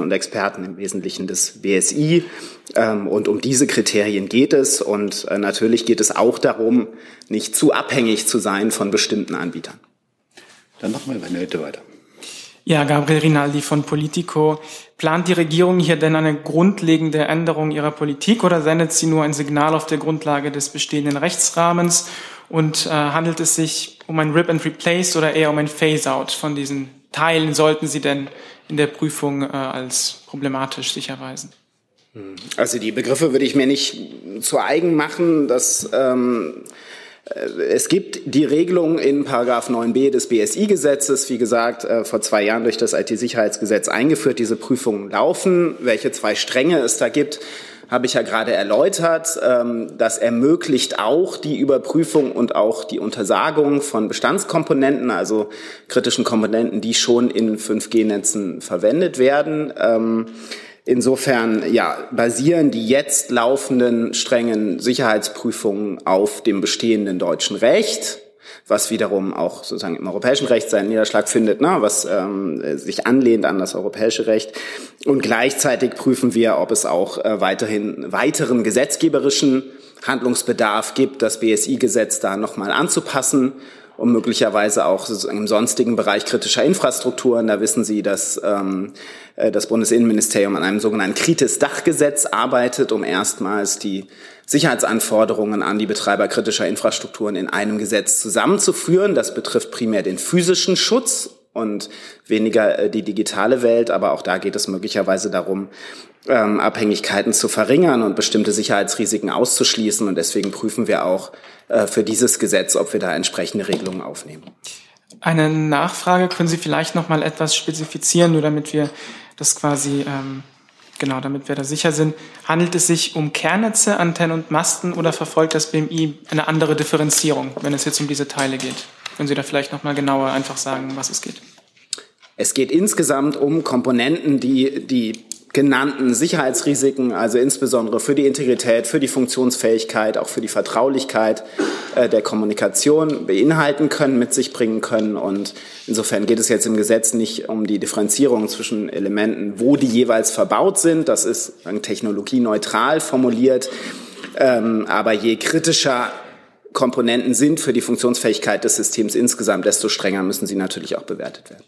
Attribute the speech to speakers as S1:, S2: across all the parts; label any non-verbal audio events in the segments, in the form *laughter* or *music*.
S1: und Experten im Wesentlichen des BSI. Ähm, und um diese Kriterien geht es. Und äh, natürlich geht es auch darum, nicht zu abhängig zu sein von bestimmten Anbietern.
S2: Dann machen wir eine Hütte weiter.
S3: Ja, Gabriel Rinaldi von Politico. Plant die Regierung hier denn eine grundlegende Änderung ihrer Politik oder sendet sie nur ein Signal auf der Grundlage des bestehenden Rechtsrahmens? Und äh, handelt es sich um ein Rip and Replace oder eher um ein Phase-out von diesen Teilen? Sollten sie denn in der Prüfung äh, als problematisch sich erweisen?
S1: Also die Begriffe würde ich mir nicht zu eigen machen. dass ähm, äh, es gibt die Regelung in Paragraph 9b des BSI-Gesetzes, wie gesagt, äh, vor zwei Jahren durch das IT-Sicherheitsgesetz eingeführt. Diese Prüfungen laufen. Welche zwei Stränge es da gibt, habe ich ja gerade erläutert. Ähm, das ermöglicht auch die Überprüfung und auch die Untersagung von Bestandskomponenten, also kritischen Komponenten, die schon in 5G-Netzen verwendet werden. Ähm, insofern ja, basieren die jetzt laufenden strengen Sicherheitsprüfungen auf dem bestehenden deutschen Recht was wiederum auch sozusagen im europäischen Recht seinen Niederschlag findet, ne, was ähm, sich anlehnt an das europäische Recht. Und gleichzeitig prüfen wir, ob es auch äh, weiterhin weiteren gesetzgeberischen Handlungsbedarf gibt, das BSI-Gesetz da nochmal anzupassen und möglicherweise auch im sonstigen Bereich kritischer Infrastrukturen. Da wissen Sie, dass ähm, äh, das Bundesinnenministerium an einem sogenannten Kritis-Dachgesetz arbeitet, um erstmals die Sicherheitsanforderungen an die Betreiber kritischer Infrastrukturen in einem Gesetz zusammenzuführen. Das betrifft primär den physischen Schutz und weniger äh, die digitale Welt, aber auch da geht es möglicherweise darum, ähm, Abhängigkeiten zu verringern und bestimmte Sicherheitsrisiken auszuschließen. Und deswegen prüfen wir auch äh, für dieses Gesetz, ob wir da entsprechende Regelungen aufnehmen.
S3: Eine Nachfrage können Sie vielleicht noch mal etwas spezifizieren, nur damit wir das quasi ähm, Genau, damit wir da sicher sind. Handelt es sich um Kernnetze, Antennen und Masten oder verfolgt das BMI eine andere Differenzierung, wenn es jetzt um diese Teile geht? Können Sie da vielleicht noch mal genauer einfach sagen, was es geht?
S1: Es geht insgesamt um Komponenten, die die genannten Sicherheitsrisiken, also insbesondere für die Integrität, für die Funktionsfähigkeit, auch für die Vertraulichkeit äh, der Kommunikation beinhalten können, mit sich bringen können. Und insofern geht es jetzt im Gesetz nicht um die Differenzierung zwischen Elementen, wo die jeweils verbaut sind. Das ist technologieneutral formuliert. Ähm, aber je kritischer Komponenten sind für die Funktionsfähigkeit des Systems insgesamt, desto strenger müssen sie natürlich auch bewertet werden.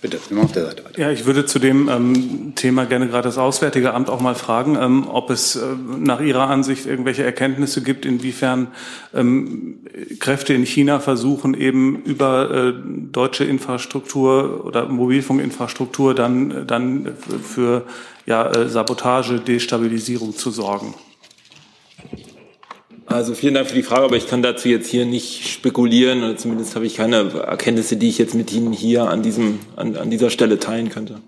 S2: Bitte, machen auf der Seite weiter.
S4: Ja, ich würde zu dem ähm, Thema gerne gerade das Auswärtige Amt auch mal fragen, ähm, ob es äh, nach Ihrer Ansicht irgendwelche Erkenntnisse gibt, inwiefern ähm, Kräfte in China versuchen, eben über äh, deutsche Infrastruktur oder Mobilfunkinfrastruktur dann, dann für ja, äh, Sabotage, Destabilisierung zu sorgen.
S5: Also vielen Dank für die Frage, aber ich kann dazu jetzt hier nicht spekulieren oder zumindest habe ich keine Erkenntnisse, die ich jetzt mit Ihnen hier an, diesem, an, an dieser Stelle teilen könnte.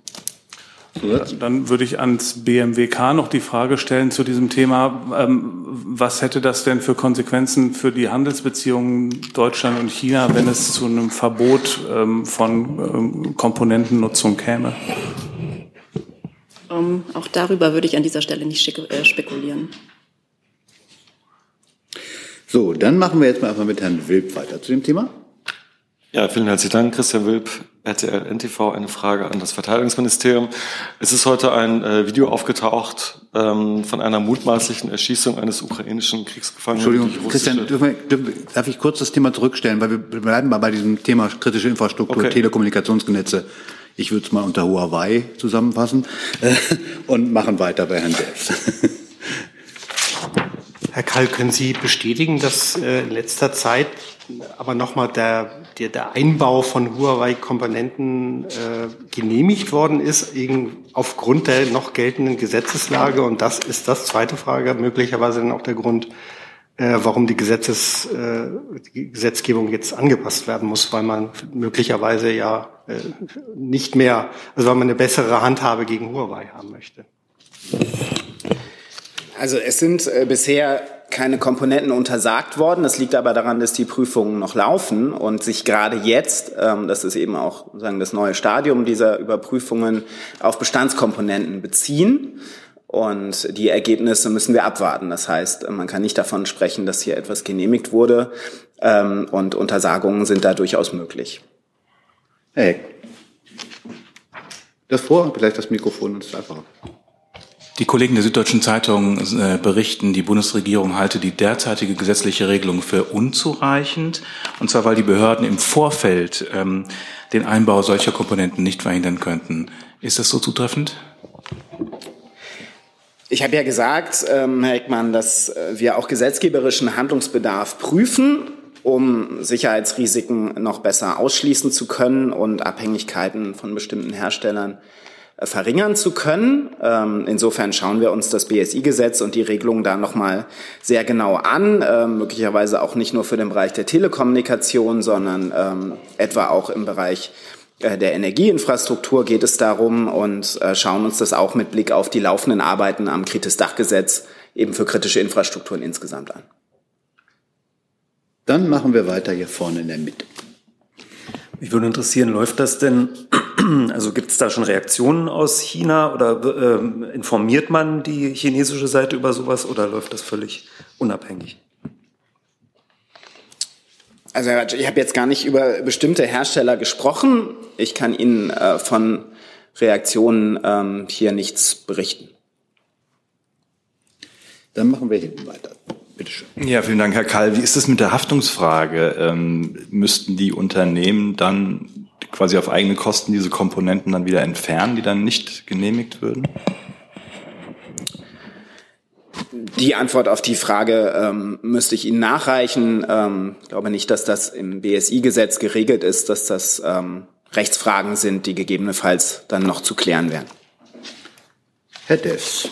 S4: Dann würde ich ans BMWK noch die Frage stellen zu diesem Thema. Ähm, was hätte das denn für Konsequenzen für die Handelsbeziehungen Deutschland und China, wenn es zu einem Verbot ähm, von ähm, Komponentennutzung käme?
S6: auch darüber würde ich an dieser Stelle nicht äh, spekulieren.
S2: So, dann machen wir jetzt mal einfach mit Herrn Wilp weiter zu dem Thema.
S7: Ja, vielen herzlichen Dank, Christian Wilp, RTL NTV. Eine Frage an das Verteidigungsministerium. Es ist heute ein äh, Video aufgetaucht ähm, von einer mutmaßlichen Erschießung eines ukrainischen Kriegsgefangenen.
S2: Entschuldigung, Christian, dürfen wir, dürfen, darf ich kurz das Thema zurückstellen, weil wir bleiben mal bei diesem Thema kritische Infrastruktur, okay. Telekommunikationsnetze. Ich würde es mal unter Huawei zusammenfassen äh, und machen weiter bei Herrn Selbst.
S8: Herr Kall, können Sie bestätigen, dass äh, in letzter Zeit aber nochmal der, der, der Einbau von Huawei-Komponenten äh, genehmigt worden ist, aufgrund der noch geltenden Gesetzeslage? Und das ist das zweite Frage, möglicherweise dann auch der Grund, äh, warum die, Gesetzes, äh, die Gesetzgebung jetzt angepasst werden muss, weil man möglicherweise ja äh, nicht mehr, also weil man eine bessere Handhabe gegen Huawei haben möchte.
S1: Also es sind äh, bisher keine Komponenten untersagt worden. Das liegt aber daran, dass die Prüfungen noch laufen und sich gerade jetzt, ähm, das ist eben auch sagen das neue Stadium dieser Überprüfungen, auf Bestandskomponenten beziehen. Und die Ergebnisse müssen wir abwarten. Das heißt, man kann nicht davon sprechen, dass hier etwas genehmigt wurde. Ähm, und Untersagungen sind da durchaus möglich.
S2: Hey. Das vor, vielleicht das Mikrofon und es einfacher.
S9: Die Kollegen der Süddeutschen Zeitung äh, berichten, die Bundesregierung halte die derzeitige gesetzliche Regelung für unzureichend, und zwar weil die Behörden im Vorfeld ähm, den Einbau solcher Komponenten nicht verhindern könnten. Ist das so zutreffend?
S1: Ich habe ja gesagt, ähm, Herr Eckmann, dass äh, wir auch gesetzgeberischen Handlungsbedarf prüfen, um Sicherheitsrisiken noch besser ausschließen zu können und Abhängigkeiten von bestimmten Herstellern äh, verringern zu können. Ähm, insofern schauen wir uns das BSI-Gesetz und die Regelungen da nochmal sehr genau an, ähm, möglicherweise auch nicht nur für den Bereich der Telekommunikation, sondern ähm, etwa auch im Bereich äh, der Energieinfrastruktur geht es darum und äh, schauen uns das auch mit Blick auf die laufenden Arbeiten am Kritis-Dachgesetz eben für kritische Infrastrukturen insgesamt an.
S2: Dann machen wir weiter hier vorne in der Mitte.
S10: Mich würde interessieren, läuft das denn, *clears throat* also gibt es da schon Reaktionen aus China oder äh, informiert man die chinesische Seite über sowas oder läuft das völlig unabhängig?
S1: Also ich habe jetzt gar nicht über bestimmte Hersteller gesprochen. Ich kann Ihnen äh, von Reaktionen ähm, hier nichts berichten.
S2: Dann machen wir hinten weiter. Bitte schön.
S11: Ja, vielen Dank, Herr Kall. Wie ist es mit der Haftungsfrage? Ähm, müssten die Unternehmen dann quasi auf eigene Kosten diese Komponenten dann wieder entfernen, die dann nicht genehmigt würden?
S1: Die Antwort auf die Frage ähm, müsste ich Ihnen nachreichen. Ähm, ich glaube nicht, dass das im BSI-Gesetz geregelt ist, dass das ähm, Rechtsfragen sind, die gegebenenfalls dann noch zu klären wären.
S2: Herr Dess.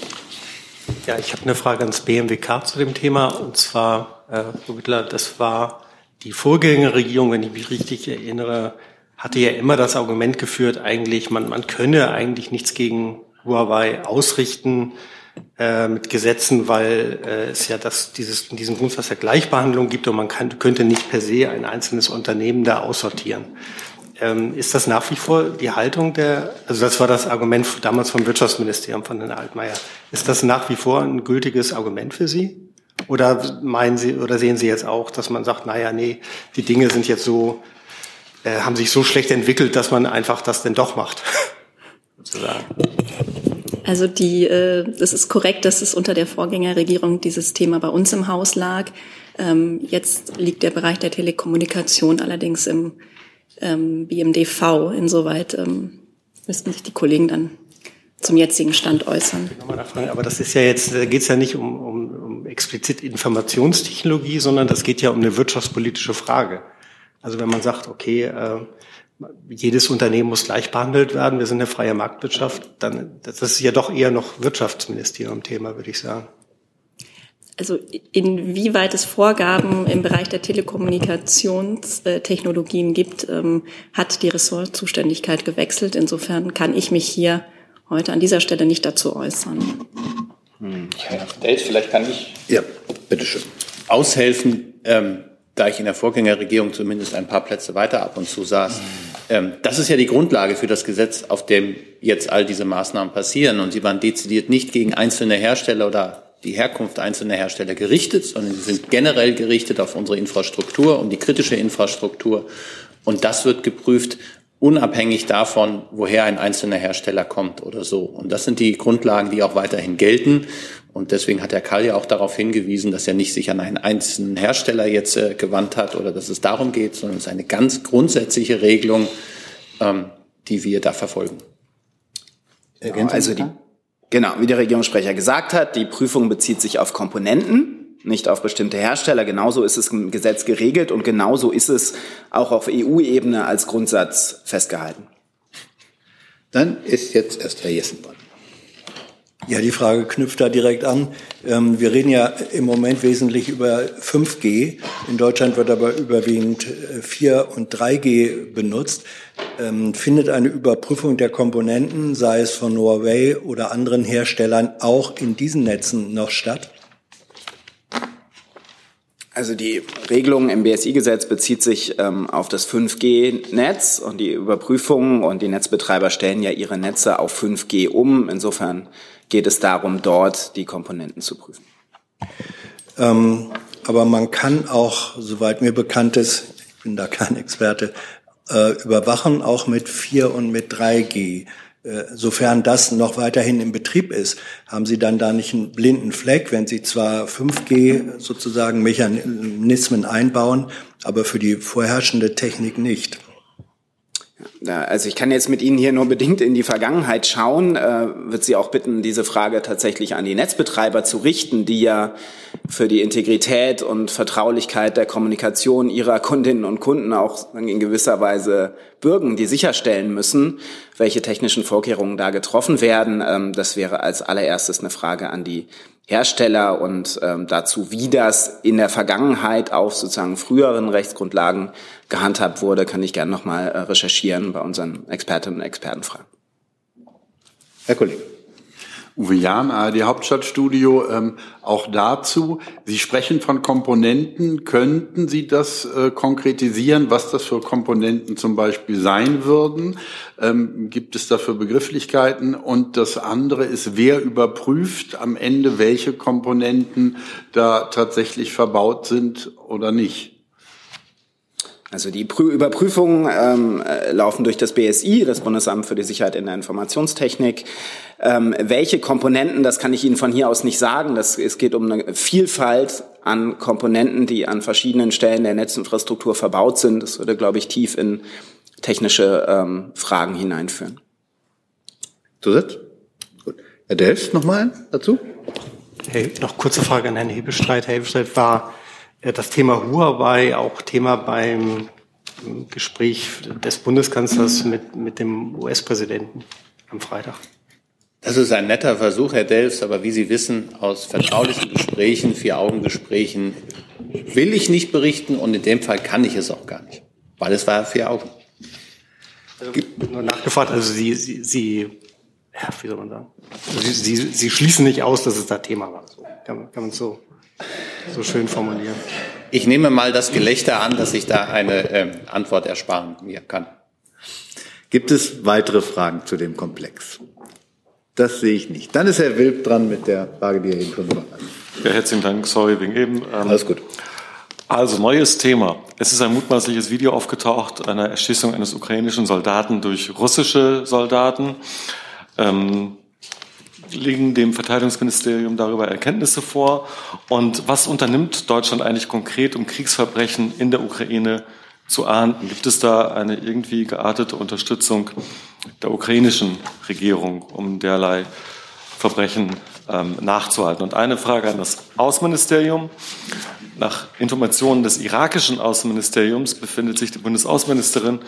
S8: Ja, ich habe eine Frage ans BMWK zu dem Thema. Und zwar, äh, Frau Wittler, das war die Vorgängerregierung, wenn ich mich richtig erinnere, hatte ja immer das Argument geführt, eigentlich, man, man könne eigentlich nichts gegen Huawei ausrichten äh, mit Gesetzen, weil äh, es ja das, dieses, diesen Grundsatz der Gleichbehandlung gibt und man kann, könnte nicht per se ein einzelnes Unternehmen da aussortieren. Ähm, ist das nach wie vor die Haltung der, also das war das Argument damals vom Wirtschaftsministerium von Herrn Altmaier. Ist das nach wie vor ein gültiges Argument für Sie? Oder meinen Sie, oder sehen Sie jetzt auch, dass man sagt, naja, nee, die Dinge sind jetzt so, äh, haben sich so schlecht entwickelt, dass man einfach das denn doch macht? *laughs* Sozusagen.
S6: Also die, äh, das ist korrekt, dass es unter der Vorgängerregierung dieses Thema bei uns im Haus lag. Ähm, jetzt liegt der Bereich der Telekommunikation allerdings im ähm, BMDV. Insoweit ähm, müssten sich die Kollegen dann zum jetzigen Stand äußern.
S8: Aber das ist ja jetzt, da geht es ja nicht um, um, um explizit Informationstechnologie, sondern das geht ja um eine wirtschaftspolitische Frage. Also wenn man sagt, okay, äh, jedes Unternehmen muss gleich behandelt werden, wir sind eine freie Marktwirtschaft, dann das ist ja doch eher noch Wirtschaftsministerium-Thema, würde ich sagen
S6: also inwieweit es Vorgaben im Bereich der Telekommunikationstechnologien gibt, ähm, hat die Ressortzuständigkeit gewechselt. Insofern kann ich mich hier heute an dieser Stelle nicht dazu äußern.
S12: Hm. Dave, vielleicht kann ich
S2: ja, bitteschön.
S12: aushelfen, ähm, da ich in der Vorgängerregierung zumindest ein paar Plätze weiter ab und zu saß. Ähm, das ist ja die Grundlage für das Gesetz, auf dem jetzt all diese Maßnahmen passieren. Und sie waren dezidiert nicht gegen einzelne Hersteller oder die Herkunft einzelner Hersteller gerichtet, sondern sie sind generell gerichtet auf unsere Infrastruktur und die kritische Infrastruktur. Und das wird geprüft, unabhängig davon, woher ein einzelner Hersteller kommt oder so. Und das sind die Grundlagen, die auch weiterhin gelten. Und deswegen hat Herr Kall ja auch darauf hingewiesen, dass er nicht sich an einen einzelnen Hersteller jetzt äh, gewandt hat oder dass es darum geht, sondern es ist eine ganz grundsätzliche Regelung, ähm, die wir da verfolgen.
S1: Genau, also die, Genau, wie der Regierungssprecher gesagt hat, die Prüfung bezieht sich auf Komponenten, nicht auf bestimmte Hersteller. Genauso ist es im Gesetz geregelt und genauso ist es auch auf EU-Ebene als Grundsatz festgehalten.
S2: Dann ist jetzt erst Herr Jessen dran.
S13: Ja, die Frage knüpft da direkt an. Ähm, wir reden ja im Moment wesentlich über 5G. In Deutschland wird aber überwiegend 4 äh, und 3G benutzt. Ähm, findet eine Überprüfung der Komponenten, sei es von Huawei oder anderen Herstellern, auch in diesen Netzen noch statt?
S1: Also die Regelung im BSI-Gesetz bezieht sich ähm, auf das 5G-Netz und die Überprüfung und die Netzbetreiber stellen ja ihre Netze auf 5G um. Insofern geht es darum, dort die Komponenten zu prüfen.
S13: Ähm, aber man kann auch, soweit mir bekannt ist, ich bin da kein Experte, äh, überwachen, auch mit 4 und mit 3G. Äh, sofern das noch weiterhin im Betrieb ist, haben Sie dann da nicht einen blinden Fleck, wenn Sie zwar 5G sozusagen Mechanismen einbauen, aber für die vorherrschende Technik nicht?
S1: Also ich kann jetzt mit Ihnen hier nur bedingt in die Vergangenheit schauen, äh, wird Sie auch bitten, diese Frage tatsächlich an die Netzbetreiber zu richten, die ja für die Integrität und Vertraulichkeit der Kommunikation ihrer Kundinnen und Kunden auch in gewisser Weise bürgen, die sicherstellen müssen, welche technischen Vorkehrungen da getroffen werden. Ähm, das wäre als allererstes eine Frage an die Hersteller und ähm, dazu, wie das in der Vergangenheit auf sozusagen früheren Rechtsgrundlagen gehandhabt wurde, kann ich gerne nochmal äh, recherchieren bei unseren Expertinnen und Experten fragen.
S14: Herr Kollege. Uwe Jahn, ARD Hauptstadtstudio, ähm, auch dazu. Sie sprechen von Komponenten. Könnten Sie das äh, konkretisieren, was das für Komponenten zum Beispiel sein würden? Ähm, gibt es dafür Begrifflichkeiten? Und das andere ist, wer überprüft am Ende, welche Komponenten da tatsächlich verbaut sind oder nicht?
S1: Also die Prü Überprüfungen ähm, äh, laufen durch das BSI, das Bundesamt für die Sicherheit in der Informationstechnik. Ähm, welche Komponenten, das kann ich Ihnen von hier aus nicht sagen. Das, es geht um eine Vielfalt an Komponenten, die an verschiedenen Stellen der Netzinfrastruktur verbaut sind. Das würde, glaube ich, tief in technische ähm, Fragen hineinführen.
S14: Zusatz? Gut. Herr Delfs nochmal dazu?
S8: Hey, noch kurze Frage an Herrn Hebelstreit. Herr Hebelstreit war das Thema Huawei auch Thema beim Gespräch des Bundeskanzlers mit, mit dem US-Präsidenten am Freitag.
S12: Das ist ein netter Versuch, Herr Delfs, aber wie Sie wissen, aus vertraulichen Gesprächen, Vier-Augen-Gesprächen will ich nicht berichten und in dem Fall kann ich es auch gar nicht, weil es war vier Augen.
S8: Also, nur nachgefragt, also Sie, Sie, Sie ja, wie soll man sagen, Sie, Sie, Sie schließen nicht aus, dass es da Thema war. So, kann, kann man so so schön formulieren.
S12: Ich nehme mal das Gelächter an, dass ich da eine äh, Antwort ersparen mir kann.
S14: Gibt es weitere Fragen zu dem Komplex? Das sehe ich nicht. Dann ist Herr Wilb dran mit der Frage, die er eben schon hat.
S7: Ja, herzlichen Dank. Sorry wegen eben.
S14: Ähm, Alles gut.
S7: Also neues Thema. Es ist ein mutmaßliches Video aufgetaucht einer Erschießung eines ukrainischen Soldaten durch russische Soldaten. Ähm, liegen dem Verteidigungsministerium darüber Erkenntnisse vor? Und was unternimmt Deutschland eigentlich konkret, um Kriegsverbrechen in der Ukraine zu ahnden? Gibt es da eine irgendwie geartete Unterstützung der ukrainischen Regierung, um derlei Verbrechen ähm, nachzuhalten? Und eine Frage an das Außenministerium. Nach Informationen des irakischen Außenministeriums befindet sich die Bundesaußenministerin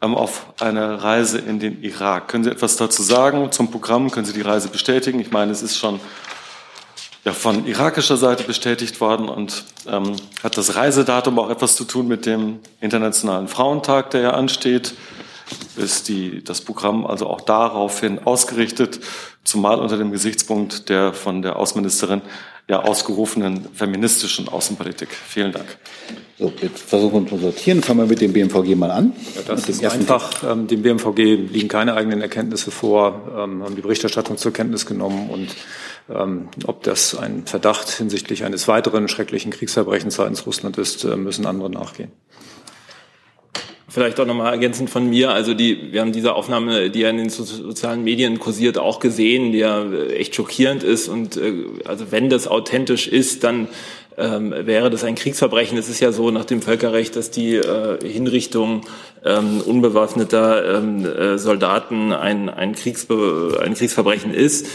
S7: ähm, auf einer Reise in den Irak. Können Sie etwas dazu sagen zum Programm? Können Sie die Reise bestätigen? Ich meine, es ist schon ja, von irakischer Seite bestätigt worden und ähm, hat das Reisedatum auch etwas zu tun mit dem Internationalen Frauentag, der ja ansteht. Ist die, das Programm also auch daraufhin ausgerichtet, zumal unter dem Gesichtspunkt der von der Außenministerin ja ausgerufenen feministischen Außenpolitik. Vielen Dank.
S14: So, jetzt versuchen wir zu sortieren. Fangen wir mit dem BMVG mal an.
S15: Ja, das ist einfach. Ähm, dem BMVG liegen keine eigenen Erkenntnisse vor, ähm, haben die Berichterstattung zur Kenntnis genommen und ähm, ob das ein Verdacht hinsichtlich eines weiteren schrecklichen Kriegsverbrechens seitens Russland ist, äh, müssen andere nachgehen.
S5: Vielleicht auch nochmal ergänzend von mir. Also die, wir haben diese Aufnahme, die ja in den sozialen Medien kursiert, auch gesehen, die ja echt schockierend ist. Und äh, also wenn das authentisch ist, dann ähm, wäre das ein Kriegsverbrechen. Es ist ja so nach dem Völkerrecht, dass die äh, Hinrichtung ähm, unbewaffneter ähm, äh, Soldaten ein, ein, Kriegsbe ein Kriegsverbrechen ist.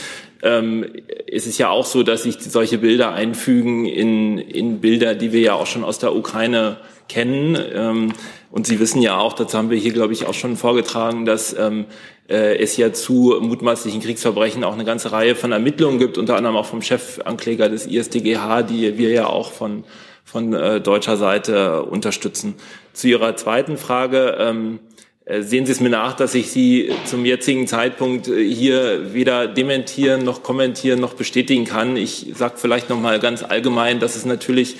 S5: Ähm, es ist ja auch so, dass sich solche Bilder einfügen in, in Bilder, die wir ja auch schon aus der Ukraine kennen. Ähm, und Sie wissen ja auch, das haben wir hier, glaube ich, auch schon vorgetragen, dass ähm, äh, es ja zu mutmaßlichen Kriegsverbrechen auch eine ganze Reihe von Ermittlungen gibt, unter anderem auch vom Chefankläger des ISDGH, die wir ja auch von, von äh, deutscher Seite unterstützen. Zu Ihrer zweiten Frage. Ähm, äh, Sehen Sie es mir nach, dass ich Sie zum jetzigen Zeitpunkt äh, hier weder dementieren noch kommentieren noch bestätigen kann. Ich sage vielleicht noch mal ganz allgemein, dass es natürlich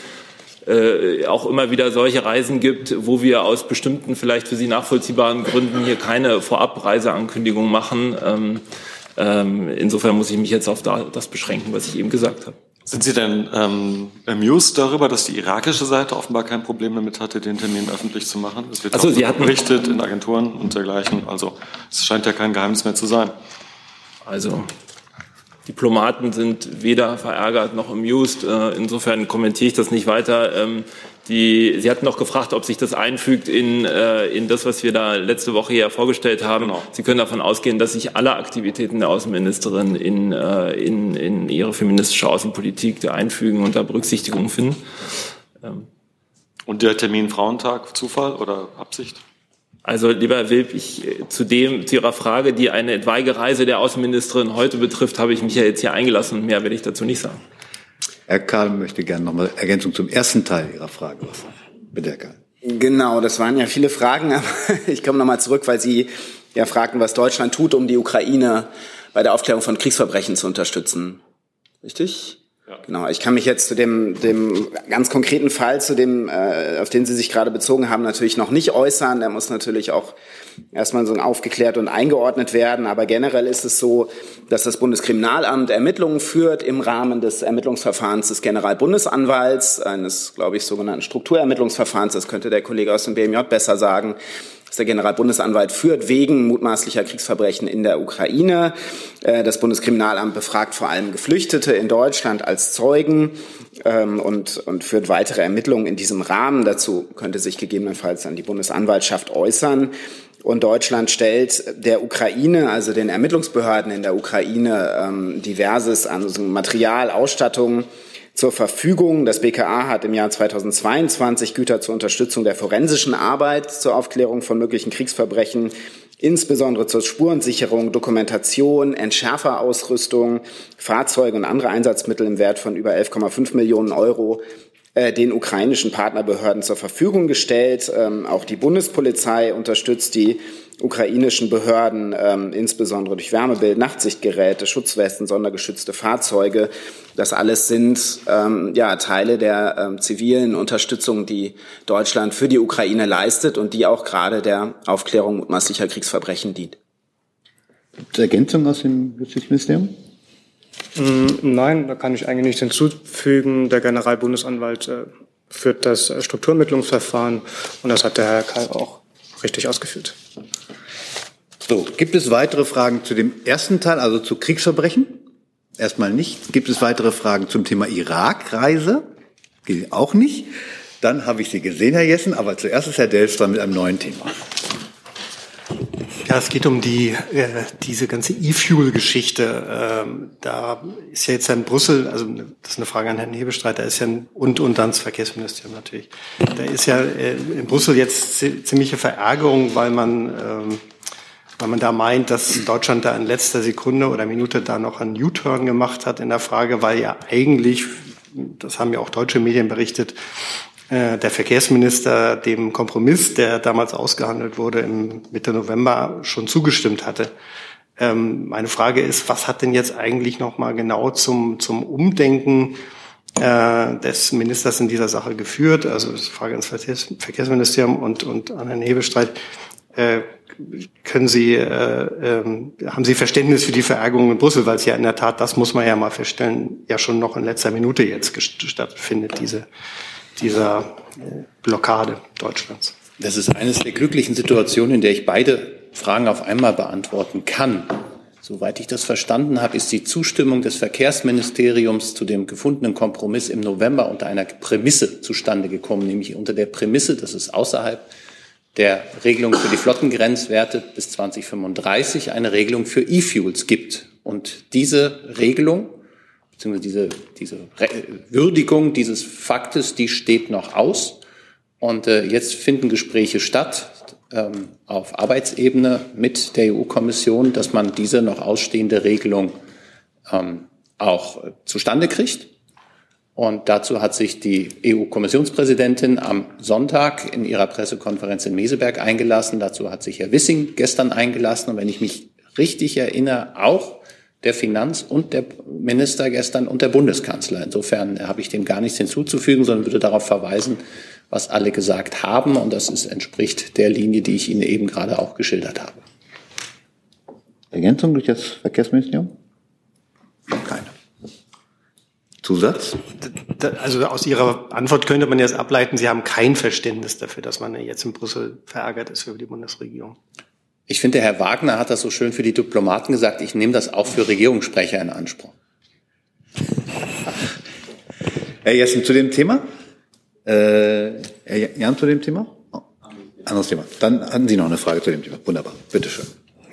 S5: äh, auch immer wieder solche Reisen gibt, wo wir aus bestimmten, vielleicht für Sie nachvollziehbaren Gründen hier keine Vorabreiseankündigung machen. Ähm, ähm, insofern muss ich mich jetzt auf da, das beschränken, was ich eben gesagt habe.
S7: Sind Sie denn ähm, amused darüber, dass die irakische Seite offenbar kein Problem damit hatte, den Termin öffentlich zu machen? Es wird
S5: also Sie hatten
S7: berichtet in Agenturen und dergleichen. Also es scheint ja kein Geheimnis mehr zu sein.
S5: Also Diplomaten sind weder verärgert noch amused. Äh, insofern kommentiere ich das nicht weiter. Ähm, die, Sie hatten noch gefragt, ob sich das einfügt in, äh, in das, was wir da letzte Woche hier vorgestellt haben. Genau. Sie können davon ausgehen, dass sich alle Aktivitäten der Außenministerin in, äh, in, in ihre feministische Außenpolitik einfügen und da Berücksichtigung finden.
S7: Ähm. Und der Termin Frauentag, Zufall oder Absicht?
S5: Also, lieber Herr Wilp, ich, zu, dem, zu Ihrer Frage, die eine etwaige Reise der Außenministerin heute betrifft, habe ich mich ja jetzt hier eingelassen und mehr will ich dazu nicht sagen.
S2: Herr Karl möchte gerne noch mal Ergänzung zum ersten Teil Ihrer Frage was sagen. Bitte, Herr Karl.
S1: Genau, das waren ja viele Fragen, *laughs* aber ich komme noch mal zurück, weil Sie ja fragten, was Deutschland tut, um die Ukraine bei der Aufklärung von Kriegsverbrechen zu unterstützen. Richtig? Genau, ich kann mich jetzt zu dem, dem ganz konkreten Fall, zu dem, äh, auf den Sie sich gerade bezogen haben, natürlich noch nicht äußern. Der muss natürlich auch erstmal so aufgeklärt und eingeordnet werden. Aber generell ist es so, dass das Bundeskriminalamt Ermittlungen führt im Rahmen des Ermittlungsverfahrens des Generalbundesanwalts, eines, glaube ich, sogenannten Strukturermittlungsverfahrens. Das könnte der Kollege aus dem BMJ besser sagen das der Generalbundesanwalt führt wegen mutmaßlicher Kriegsverbrechen in der Ukraine. Äh, das Bundeskriminalamt befragt vor allem Geflüchtete in Deutschland als Zeugen ähm, und, und führt weitere Ermittlungen in diesem Rahmen. Dazu könnte sich gegebenenfalls dann die Bundesanwaltschaft äußern. Und Deutschland stellt der Ukraine, also den Ermittlungsbehörden in der Ukraine, ähm, diverses an Material, Ausstattung zur Verfügung. Das BKA hat im Jahr 2022 Güter zur Unterstützung der forensischen Arbeit zur Aufklärung von möglichen Kriegsverbrechen insbesondere zur Spurensicherung, Dokumentation, Entschärferausrüstung, Fahrzeuge und andere Einsatzmittel im Wert von über 11,5 Millionen Euro den ukrainischen Partnerbehörden zur Verfügung gestellt. Ähm, auch die Bundespolizei unterstützt die ukrainischen Behörden, ähm, insbesondere durch Wärmebild, Nachtsichtgeräte, Schutzwesten, sondergeschützte Fahrzeuge. Das alles sind ähm, ja, Teile der ähm, zivilen Unterstützung, die Deutschland für die Ukraine leistet und die auch gerade der Aufklärung mutmaßlicher Kriegsverbrechen dient.
S2: Gibt es Ergänzungen aus dem Justizministerium?
S8: Mm, nein, da kann ich eigentlich nichts hinzufügen. Der Generalbundesanwalt äh, führt das äh, Strukturermittlungsverfahren und das hat der Herr Karl auch richtig ausgeführt.
S2: So, gibt es weitere Fragen zu dem ersten Teil, also zu Kriegsverbrechen? Erstmal nicht. Gibt es weitere Fragen zum Thema Irak-Reise? Auch nicht. Dann habe ich Sie gesehen, Herr Jessen, aber zuerst ist Herr Delfstra mit einem neuen Thema.
S8: Ja, es geht um die äh, diese ganze E-Fuel-Geschichte. Ähm, da ist ja jetzt in Brüssel, also das ist eine Frage an Herrn Hebestreit, da ist ja ein, und und ans Verkehrsministerium natürlich. Da ist ja äh, in Brüssel jetzt ziemliche Verärgerung, weil man ähm, weil man da meint, dass Deutschland da in letzter Sekunde oder Minute da noch einen U-Turn gemacht hat in der Frage, weil ja eigentlich, das haben ja auch deutsche Medien berichtet, der Verkehrsminister dem Kompromiss, der damals ausgehandelt wurde, im Mitte November schon zugestimmt hatte. Ähm, meine Frage ist, was hat denn jetzt eigentlich noch mal genau zum, zum Umdenken äh, des Ministers in dieser Sache geführt? Also Frage Verkehrs Verkehrsministerium und, und an Herrn Hebestreit. Äh, können Sie, äh, äh, haben Sie Verständnis für die Verärgerung in Brüssel, weil es ja in der Tat, das muss man ja mal feststellen, ja schon noch in letzter Minute jetzt stattfindet, diese dieser Blockade Deutschlands.
S12: Das ist eines der glücklichen Situationen, in der ich beide Fragen auf einmal beantworten kann. Soweit ich das verstanden habe, ist die Zustimmung des Verkehrsministeriums zu dem gefundenen Kompromiss im November unter einer Prämisse zustande gekommen, nämlich unter der Prämisse, dass es außerhalb der Regelung für die Flottengrenzwerte bis 2035 eine Regelung für E-Fuels gibt. Und diese Regelung beziehungsweise diese, diese Würdigung dieses Faktes, die steht noch aus. Und äh, jetzt finden Gespräche statt ähm, auf Arbeitsebene mit der EU-Kommission, dass man diese noch ausstehende Regelung ähm, auch äh, zustande kriegt. Und dazu hat sich die EU-Kommissionspräsidentin am Sonntag in ihrer Pressekonferenz in Meseberg eingelassen. Dazu hat sich Herr Wissing gestern eingelassen. Und wenn ich mich richtig erinnere, auch der Finanz- und der Minister gestern und der Bundeskanzler. Insofern habe ich dem gar nichts hinzuzufügen, sondern würde darauf verweisen, was alle gesagt haben. Und das ist, entspricht der Linie, die ich Ihnen eben gerade auch geschildert habe.
S2: Ergänzung durch das Verkehrsministerium? Keine. Zusatz?
S8: Also aus Ihrer Antwort könnte man jetzt ableiten, Sie haben kein Verständnis dafür, dass man jetzt in Brüssel verärgert ist über die Bundesregierung.
S12: Ich finde, Herr Wagner hat das so schön für die Diplomaten gesagt. Ich nehme das auch für Regierungssprecher in Anspruch. *laughs*
S2: Herr Jessen, zu dem Thema? Äh, Herr Jan, zu dem Thema? Oh, anderes Thema. Dann hatten Sie noch eine Frage zu dem Thema. Wunderbar. Bitteschön.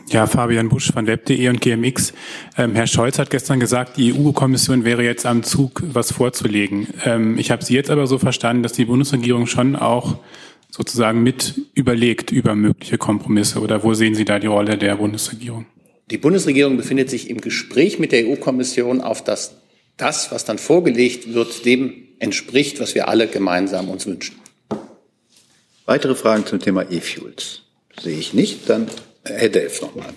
S16: Ja, Fabian Busch von web.de und GMX. Ähm, Herr Scholz hat gestern gesagt, die EU-Kommission wäre jetzt am Zug, was vorzulegen. Ähm, ich habe Sie jetzt aber so verstanden, dass die Bundesregierung schon auch sozusagen mit überlegt über mögliche Kompromisse. Oder wo sehen Sie da die Rolle der Bundesregierung?
S12: Die Bundesregierung befindet sich im Gespräch mit der EU-Kommission auf das, das, was dann vorgelegt wird, dem entspricht, was wir alle gemeinsam uns wünschen.
S2: Weitere Fragen zum Thema E-Fuels? Sehe ich nicht. Dann Herr Delf nochmal.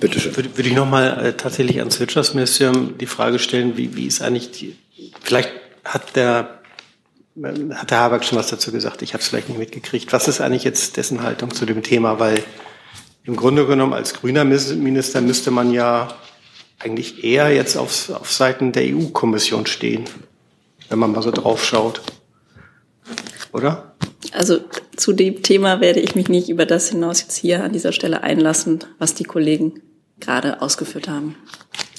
S2: Bitte schön.
S8: Würde, würde ich nochmal äh, tatsächlich ans Wirtschaftsministerium die Frage stellen, wie, wie ist eigentlich die, vielleicht hat der, äh, hat der Habeck schon was dazu gesagt, ich habe es vielleicht nicht mitgekriegt. Was ist eigentlich jetzt dessen Haltung zu dem Thema? Weil im Grunde genommen als grüner Minister müsste man ja eigentlich eher jetzt auf, auf Seiten der EU-Kommission stehen, wenn man mal so drauf schaut. Oder?
S6: Also zu dem Thema werde ich mich nicht über das hinaus jetzt hier an dieser Stelle einlassen, was die Kollegen gerade ausgeführt haben.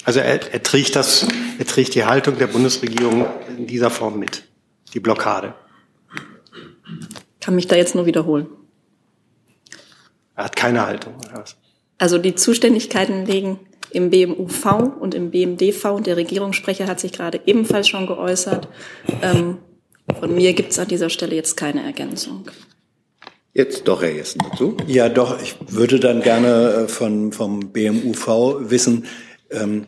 S8: Also er, er trägt das, er trägt die Haltung der Bundesregierung in dieser Form mit, die Blockade.
S6: Kann mich da jetzt nur wiederholen.
S8: Er hat keine Haltung. Oder was?
S6: Also die Zuständigkeiten liegen im BMUV und im BMDV und der Regierungssprecher hat sich gerade ebenfalls schon geäußert. Ähm, von mir gibt es an dieser Stelle jetzt keine Ergänzung.
S2: Jetzt doch, Herr Jessen, dazu?
S13: Ja, doch. Ich würde dann gerne äh, von, vom BMUV wissen, ähm,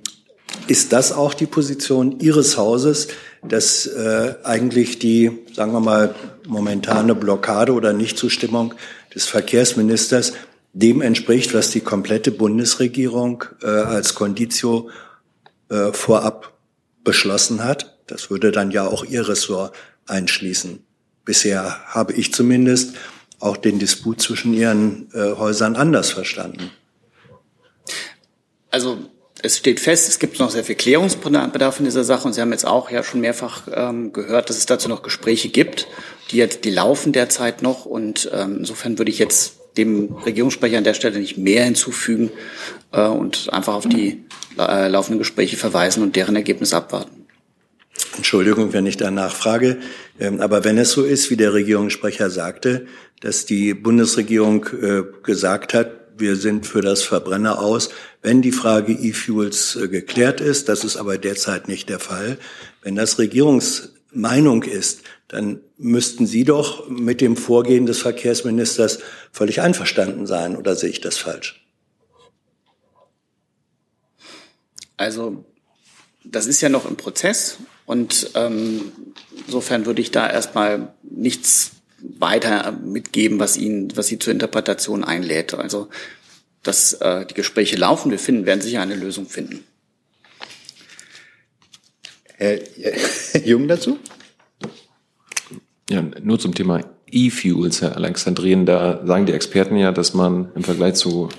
S13: ist das auch die Position Ihres Hauses, dass äh, eigentlich die, sagen wir mal, momentane Blockade oder Nichtzustimmung des Verkehrsministers dem entspricht, was die komplette Bundesregierung äh, als Conditio äh, vorab beschlossen hat? Das würde dann ja auch Ihr Ressort einschließen. Bisher habe ich zumindest auch den Disput zwischen ihren äh, Häusern anders verstanden.
S17: Also es steht fest, es gibt noch sehr viel Klärungsbedarf in dieser Sache und Sie haben jetzt auch ja schon mehrfach ähm, gehört, dass es dazu noch Gespräche gibt, die jetzt die laufen derzeit noch und ähm, insofern würde ich jetzt dem Regierungssprecher an der Stelle nicht mehr hinzufügen äh, und einfach auf die äh, laufenden Gespräche verweisen und deren Ergebnis abwarten.
S13: Entschuldigung, wenn ich da nachfrage. Ähm, aber wenn es so ist, wie der Regierungssprecher sagte, dass die Bundesregierung äh, gesagt hat, wir sind für das Verbrenner aus, wenn die Frage E-Fuels äh, geklärt ist, das ist aber derzeit nicht der Fall. Wenn das Regierungsmeinung ist, dann müssten Sie doch mit dem Vorgehen des Verkehrsministers völlig einverstanden sein, oder sehe ich das falsch?
S17: Also das ist ja noch im Prozess und ähm, insofern würde ich da erstmal nichts weiter mitgeben, was Ihnen, was Sie zur Interpretation einlädt. Also, dass äh, die Gespräche laufen, wir finden, werden sicher eine Lösung finden.
S2: Herr Jung dazu?
S18: Ja, nur zum Thema E-Fuels, Herr Alexandrien. Da sagen die Experten ja, dass man im Vergleich zu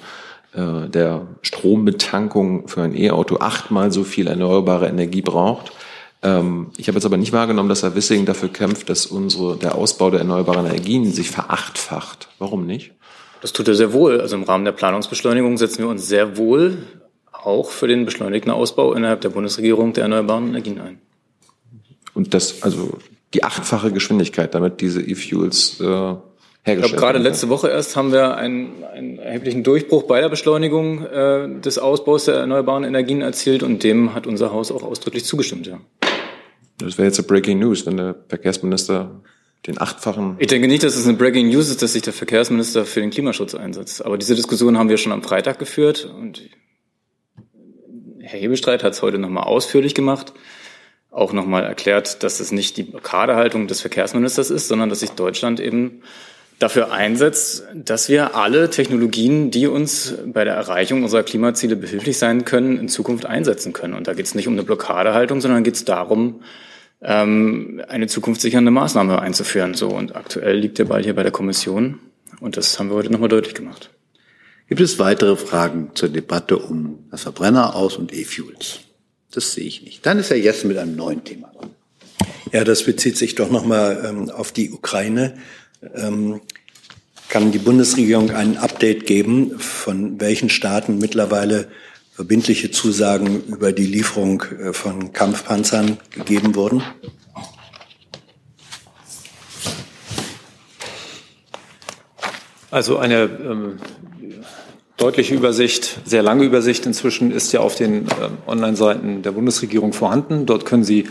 S18: äh, der Strombetankung für ein E-Auto achtmal so viel erneuerbare Energie braucht. Ähm, ich habe jetzt aber nicht wahrgenommen, dass Herr Wissing dafür kämpft, dass unsere, der Ausbau der erneuerbaren Energien sich verachtfacht. Warum nicht?
S19: Das tut er sehr wohl. Also im Rahmen der Planungsbeschleunigung setzen wir uns sehr wohl auch für den beschleunigten Ausbau innerhalb der Bundesregierung der erneuerbaren Energien ein.
S18: Und das, also die achtfache Geschwindigkeit, damit diese E-Fuels äh,
S19: ich glaube, gerade letzte Woche erst haben wir einen, einen erheblichen Durchbruch bei der Beschleunigung äh, des Ausbaus der erneuerbaren Energien erzielt und dem hat unser Haus auch ausdrücklich zugestimmt. Ja.
S18: Das wäre jetzt eine Breaking News, wenn der Verkehrsminister den achtfachen.
S19: Ich denke nicht, dass es eine Breaking News ist, dass sich der Verkehrsminister für den Klimaschutz einsetzt. Aber diese Diskussion haben wir schon am Freitag geführt und Herr Hebestreit hat es heute nochmal ausführlich gemacht auch nochmal erklärt, dass es nicht die Blockadehaltung des Verkehrsministers ist, sondern dass sich Deutschland eben dafür einsetzt, dass wir alle Technologien, die uns bei der Erreichung unserer Klimaziele behilflich sein können, in Zukunft einsetzen können. Und da geht es nicht um eine Blockadehaltung, sondern geht es darum, ähm, eine zukunftssichernde Maßnahme einzuführen. So und aktuell liegt der Ball hier bei der Kommission und das haben wir heute nochmal deutlich gemacht.
S2: Gibt es weitere Fragen zur Debatte um das Verbrenner aus und E-Fuels? Das sehe ich nicht. Dann ist er jetzt mit einem neuen Thema dran.
S13: Ja, das bezieht sich doch nochmal ähm, auf die Ukraine. Ähm, kann die Bundesregierung ein Update geben, von welchen Staaten mittlerweile verbindliche Zusagen über die Lieferung äh, von Kampfpanzern gegeben wurden?
S15: Also eine ähm, deutliche Übersicht, sehr lange Übersicht inzwischen ist ja auf den ähm, Online-Seiten der Bundesregierung vorhanden. Dort können Sie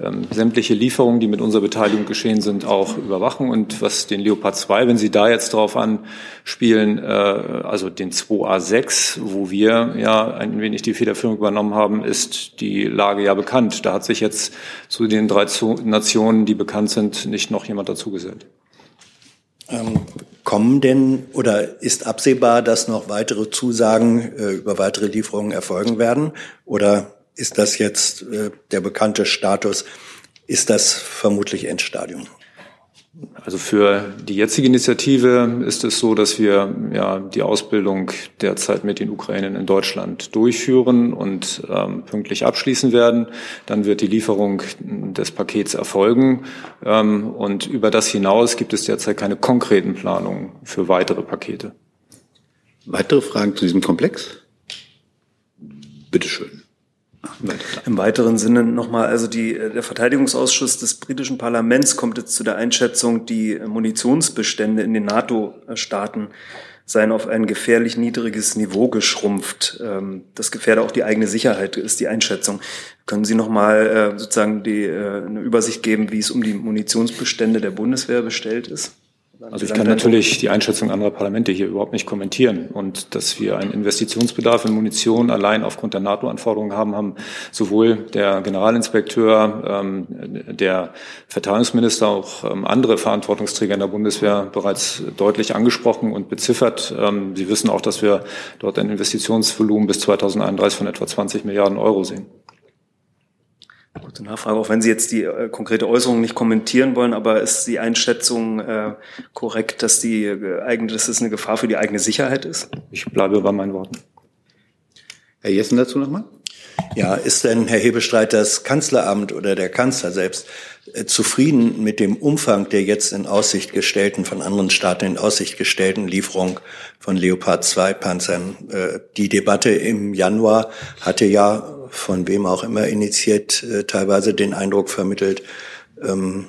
S15: ähm, sämtliche Lieferungen, die mit unserer Beteiligung geschehen sind, auch überwachen. Und was den Leopard 2, wenn Sie da jetzt drauf anspielen, äh, also den 2A6, wo wir ja ein wenig die Federführung übernommen haben, ist die Lage ja bekannt. Da hat sich jetzt zu den drei Nationen, die bekannt sind, nicht noch jemand dazugesellt.
S13: Ähm, kommen denn oder ist absehbar, dass noch weitere Zusagen äh, über weitere Lieferungen erfolgen werden? Oder ist das jetzt äh, der bekannte Status? Ist das vermutlich Endstadium?
S15: Also für die jetzige Initiative ist es so, dass wir ja die Ausbildung derzeit mit den Ukrainern in Deutschland durchführen und ähm, pünktlich abschließen werden. Dann wird die Lieferung des Pakets erfolgen. Ähm, und über das hinaus gibt es derzeit keine konkreten Planungen für weitere Pakete.
S2: Weitere Fragen zu diesem Komplex? Bitte schön.
S10: Im weiteren Sinne nochmal, also die, äh, der Verteidigungsausschuss des britischen Parlaments kommt jetzt zu der Einschätzung, die Munitionsbestände in den NATO-Staaten seien auf ein gefährlich niedriges Niveau geschrumpft. Ähm, das gefährde auch die eigene Sicherheit, ist die Einschätzung. Können Sie nochmal äh, sozusagen die, äh, eine Übersicht geben, wie es um die Munitionsbestände der Bundeswehr bestellt ist?
S15: Also ich kann natürlich die Einschätzung anderer Parlamente hier überhaupt nicht kommentieren. Und dass wir einen Investitionsbedarf in Munition allein aufgrund der NATO-Anforderungen haben, haben sowohl der Generalinspekteur, ähm, der Verteidigungsminister, auch ähm, andere Verantwortungsträger in der Bundeswehr bereits deutlich angesprochen und beziffert. Ähm, Sie wissen auch, dass wir dort ein Investitionsvolumen bis 2031 von etwa 20 Milliarden Euro sehen.
S10: Kurze Nachfrage, auch wenn Sie jetzt die äh, konkrete Äußerung nicht kommentieren wollen, aber ist die Einschätzung äh, korrekt, dass die äh, eigene, dass es eine Gefahr für die eigene Sicherheit ist?
S15: Ich bleibe bei meinen Worten.
S2: Herr Jessen dazu nochmal?
S13: Ja, ist denn Herr Hebestreit das Kanzleramt oder der Kanzler selbst äh, zufrieden mit dem Umfang der jetzt in Aussicht gestellten, von anderen Staaten in Aussicht gestellten Lieferung von Leopard 2 Panzern? Äh, die Debatte im Januar hatte ja von wem auch immer initiiert, äh, teilweise den Eindruck vermittelt, ähm,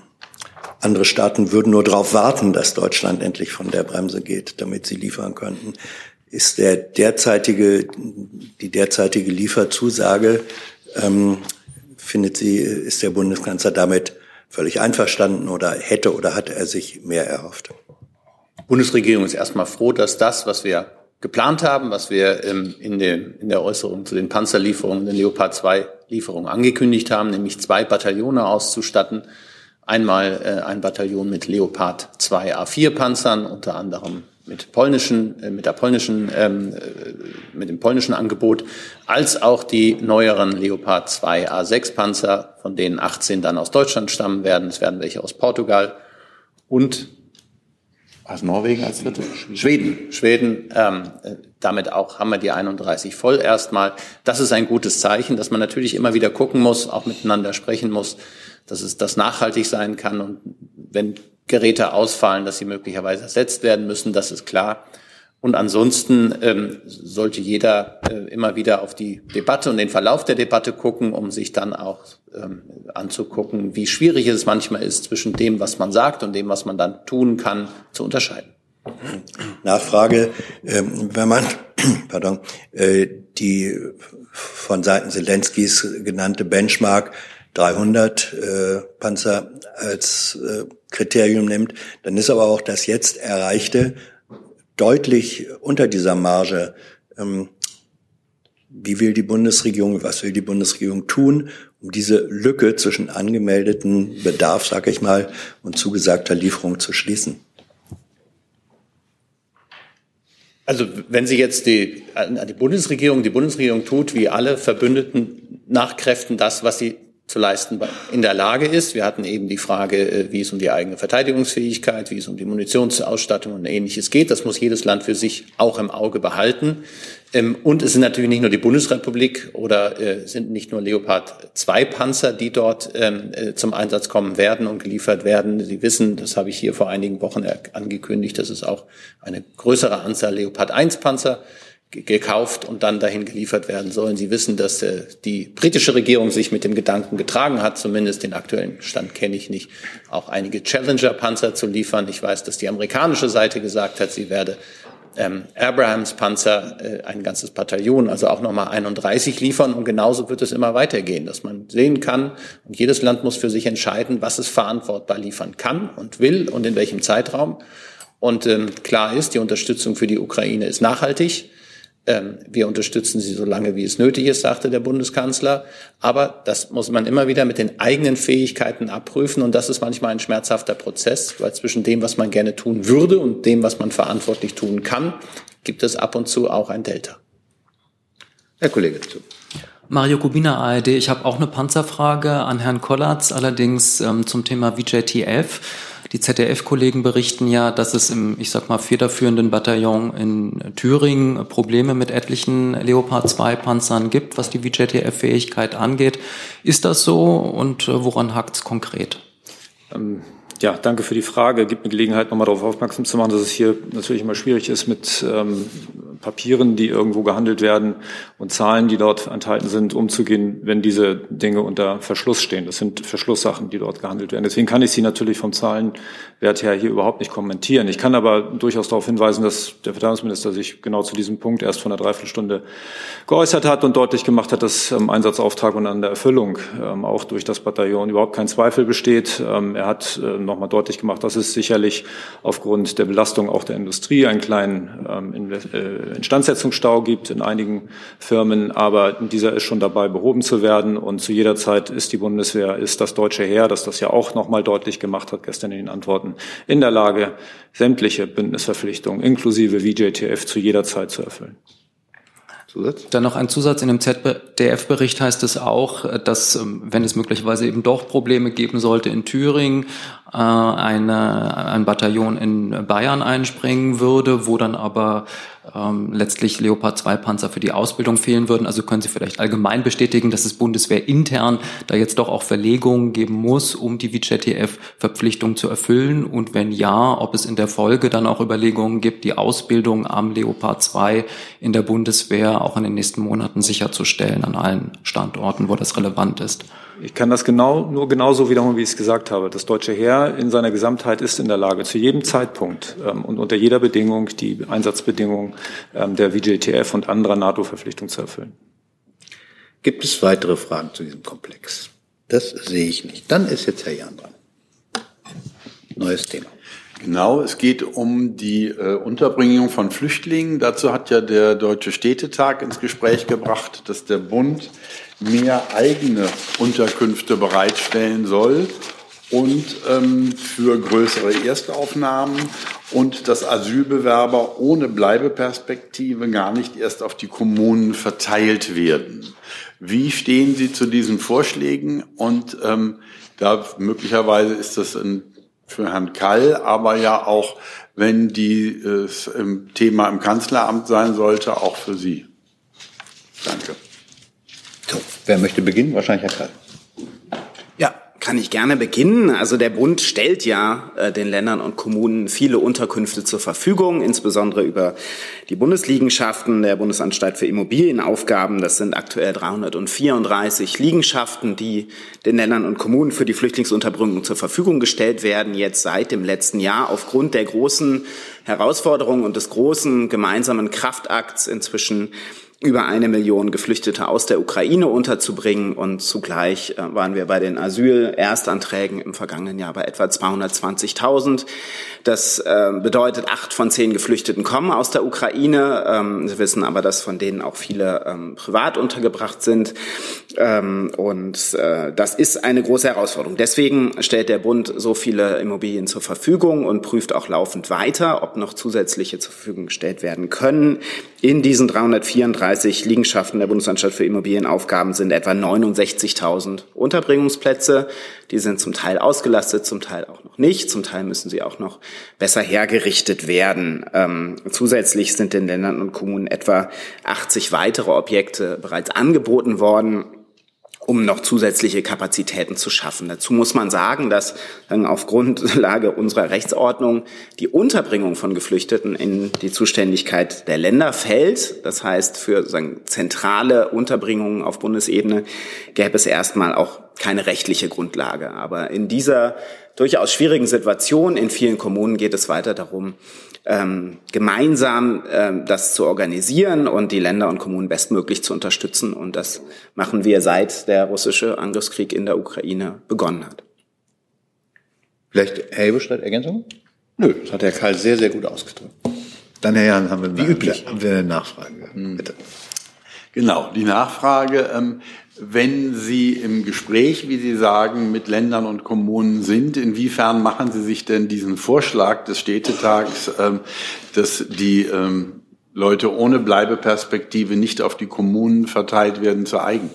S13: andere Staaten würden nur darauf warten, dass Deutschland endlich von der Bremse geht, damit sie liefern könnten. Ist der derzeitige, die derzeitige Lieferzusage, ähm, findet sie, ist der Bundeskanzler damit völlig einverstanden oder hätte oder hat er sich mehr erhofft?
S12: Bundesregierung ist erstmal froh, dass das, was wir geplant haben, was wir ähm, in, dem, in der Äußerung zu den Panzerlieferungen, den Leopard 2 Lieferungen angekündigt haben, nämlich zwei Bataillone auszustatten. Einmal äh, ein Bataillon mit Leopard 2 A4 Panzern, unter anderem mit polnischen, äh, mit der polnischen, ähm, äh, mit dem polnischen Angebot, als auch die neueren Leopard 2 A6 Panzer, von denen 18 dann aus Deutschland stammen werden. Es werden welche aus Portugal und
S2: aus Norwegen als dritte?
S12: Schweden. Schweden, ähm, damit auch haben wir die 31 voll erstmal. Das ist ein gutes Zeichen, dass man natürlich immer wieder gucken muss, auch miteinander sprechen muss, dass es das nachhaltig sein kann und wenn Geräte ausfallen, dass sie möglicherweise ersetzt werden müssen, das ist klar. Und ansonsten ähm, sollte jeder äh, immer wieder auf die Debatte und den Verlauf der Debatte gucken, um sich dann auch ähm, anzugucken, wie schwierig es manchmal ist, zwischen dem, was man sagt und dem, was man dann tun kann, zu unterscheiden.
S13: Nachfrage, ähm, wenn man, *clears throat* pardon, äh, die von Seiten Zelenskis genannte Benchmark 300 äh, Panzer als äh, Kriterium nimmt, dann ist aber auch das jetzt erreichte deutlich unter dieser Marge. Ähm, wie will die Bundesregierung, was will die Bundesregierung tun, um diese Lücke zwischen angemeldeten Bedarf, sage ich mal, und zugesagter Lieferung zu schließen?
S12: Also wenn Sie jetzt die, die Bundesregierung, die Bundesregierung tut, wie alle Verbündeten nach Kräften das, was sie zu leisten in der Lage ist. Wir hatten eben die Frage, äh, wie es um die eigene Verteidigungsfähigkeit, wie es um die Munitionsausstattung und ähnliches geht. Das muss jedes Land für sich auch im Auge behalten. Ähm, und es sind natürlich nicht nur die Bundesrepublik oder äh, sind nicht nur Leopard 2 Panzer, die dort ähm, äh, zum Einsatz kommen werden und geliefert werden. Sie wissen, das habe ich hier vor einigen Wochen angekündigt, dass es auch eine größere Anzahl Leopard 1 Panzer gekauft und dann dahin geliefert werden sollen. Sie wissen, dass äh, die britische Regierung sich mit dem Gedanken getragen hat, zumindest den aktuellen Stand kenne ich nicht, auch einige Challenger-Panzer zu liefern. Ich weiß, dass die amerikanische Seite gesagt hat, sie werde ähm, Abrahams-Panzer, äh, ein ganzes Bataillon, also auch nochmal 31 liefern. Und genauso wird es immer weitergehen, dass man sehen kann, und jedes Land muss für sich entscheiden, was es verantwortbar liefern kann und will und in welchem Zeitraum. Und ähm, klar ist, die Unterstützung für die Ukraine ist nachhaltig. Ähm, wir unterstützen sie so lange, wie es nötig ist, sagte der Bundeskanzler. Aber das muss man immer wieder mit den eigenen Fähigkeiten abprüfen. Und das ist manchmal ein schmerzhafter Prozess, weil zwischen dem, was man gerne tun würde und dem, was man verantwortlich tun kann, gibt es ab und zu auch ein Delta.
S20: Herr Kollege. Mario Kubina, ARD. Ich habe auch eine Panzerfrage an Herrn Kollatz, allerdings ähm, zum Thema VJTF. Die ZDF-Kollegen berichten ja, dass es im, ich sag mal, federführenden Bataillon in Thüringen Probleme mit etlichen Leopard 2 Panzern gibt, was die VJTF-Fähigkeit angeht. Ist das so und äh, woran hakt es konkret?
S15: Ähm ja, danke für die Frage. Gibt mir Gelegenheit, nochmal darauf aufmerksam zu machen, dass es hier natürlich immer schwierig ist mit ähm, Papieren, die irgendwo gehandelt werden und Zahlen, die dort enthalten sind, umzugehen, wenn diese Dinge unter Verschluss stehen. Das sind Verschlusssachen, die dort gehandelt werden. Deswegen kann ich sie natürlich vom Zahlenwert her hier überhaupt nicht kommentieren. Ich kann aber durchaus darauf hinweisen, dass der Verteidigungsminister sich genau zu diesem Punkt erst vor einer Dreiviertelstunde geäußert hat und deutlich gemacht hat, dass am Einsatzauftrag und an der Erfüllung ähm, auch durch das Bataillon überhaupt kein Zweifel besteht. Ähm, er hat äh, nochmal deutlich gemacht, dass es sicherlich aufgrund der Belastung auch der Industrie einen kleinen ähm, äh, Instandsetzungsstau gibt in einigen Firmen, aber dieser ist schon dabei behoben zu werden und zu jeder Zeit ist die Bundeswehr, ist das deutsche Heer, das das ja auch nochmal deutlich gemacht hat gestern in den Antworten, in der Lage, sämtliche Bündnisverpflichtungen inklusive VJTF zu jeder Zeit zu erfüllen.
S20: Zusatz? Dann noch ein Zusatz. In dem ZDF-Bericht heißt es auch, dass, ähm, wenn es möglicherweise eben doch Probleme geben sollte in Thüringen, äh, eine, ein Bataillon in Bayern einspringen würde, wo dann aber ähm, letztlich Leopard 2 Panzer für die Ausbildung fehlen würden. Also können Sie vielleicht allgemein bestätigen, dass es Bundeswehr intern da jetzt doch auch Verlegungen geben muss, um die VJTF-Verpflichtung zu erfüllen? Und wenn ja, ob es in der Folge dann auch Überlegungen gibt, die Ausbildung am Leopard 2 in der Bundeswehr auch in den nächsten Monaten sicherzustellen an allen Standorten, wo das relevant ist?
S15: Ich kann das genau, nur genauso wiederholen, wie ich es gesagt habe. Das deutsche Heer in seiner Gesamtheit ist in der Lage, zu jedem Zeitpunkt ähm, und unter jeder Bedingung die Einsatzbedingungen ähm, der VJTF und anderer NATO-Verpflichtungen zu erfüllen.
S20: Gibt es weitere Fragen zu diesem Komplex? Das sehe ich nicht. Dann ist jetzt Herr Jan dran. Neues Thema.
S14: Genau, es geht um die äh, Unterbringung von Flüchtlingen. Dazu hat ja der Deutsche Städtetag ins Gespräch gebracht, dass der Bund mehr eigene Unterkünfte bereitstellen soll und ähm, für größere Erstaufnahmen und dass Asylbewerber ohne Bleibeperspektive gar nicht erst auf die Kommunen verteilt werden. Wie stehen Sie zu diesen Vorschlägen? Und ähm, da möglicherweise ist das ein für Herrn Kall, aber ja auch, wenn die äh, Thema im Kanzleramt sein sollte, auch für Sie. Danke.
S20: So, wer möchte beginnen? Wahrscheinlich Herr Kall.
S1: Kann ich gerne beginnen. Also der Bund stellt ja äh, den Ländern und Kommunen viele Unterkünfte zur Verfügung, insbesondere über die Bundesliegenschaften der Bundesanstalt für Immobilienaufgaben. Das sind aktuell 334 Liegenschaften, die den Ländern und Kommunen für die Flüchtlingsunterbringung zur Verfügung gestellt werden, jetzt seit dem letzten Jahr aufgrund der großen Herausforderungen und des großen gemeinsamen Kraftakts inzwischen über eine Million Geflüchtete aus der Ukraine unterzubringen. Und zugleich äh, waren wir bei den Asyl-Erstanträgen im vergangenen Jahr bei etwa 220.000. Das äh, bedeutet, acht von zehn Geflüchteten kommen aus der Ukraine. Ähm, Sie wissen aber, dass von denen auch viele ähm, privat untergebracht sind. Ähm, und äh, das ist eine große Herausforderung. Deswegen stellt der Bund so viele Immobilien zur Verfügung und prüft auch laufend weiter, ob noch zusätzliche zur Verfügung gestellt werden können. In diesen 334 32 Liegenschaften der Bundesanstalt für Immobilienaufgaben sind etwa 69.000 Unterbringungsplätze. Die sind zum Teil ausgelastet, zum Teil auch noch nicht. Zum Teil müssen sie auch noch besser hergerichtet werden. Ähm, zusätzlich sind den Ländern und Kommunen etwa 80 weitere Objekte bereits angeboten worden um noch zusätzliche Kapazitäten zu schaffen. Dazu muss man sagen, dass auf Grundlage unserer Rechtsordnung die Unterbringung von Geflüchteten in die Zuständigkeit der Länder fällt. Das heißt, für zentrale Unterbringungen auf Bundesebene gäbe es erstmal auch keine rechtliche Grundlage. Aber in dieser durchaus schwierigen Situation in vielen Kommunen geht es weiter darum, ähm, gemeinsam ähm, das zu organisieren und die Länder und Kommunen bestmöglich zu unterstützen. Und das machen wir seit der russische Angriffskrieg in der Ukraine begonnen hat.
S2: Vielleicht Herr Hebestreit, Ergänzung?
S12: Nö, das hat Herr Karl sehr, sehr gut ausgedrückt.
S2: Dann Herr Jan, haben wir
S14: Wie üblich.
S2: Haben wir eine Nachfrage. Bitte.
S14: Genau, die Nachfrage. Ähm, wenn Sie im Gespräch, wie Sie sagen, mit Ländern und Kommunen sind, inwiefern machen Sie sich denn diesen Vorschlag des Städtetags, ähm, dass die ähm, Leute ohne Bleibeperspektive nicht auf die Kommunen verteilt werden, zu eigen?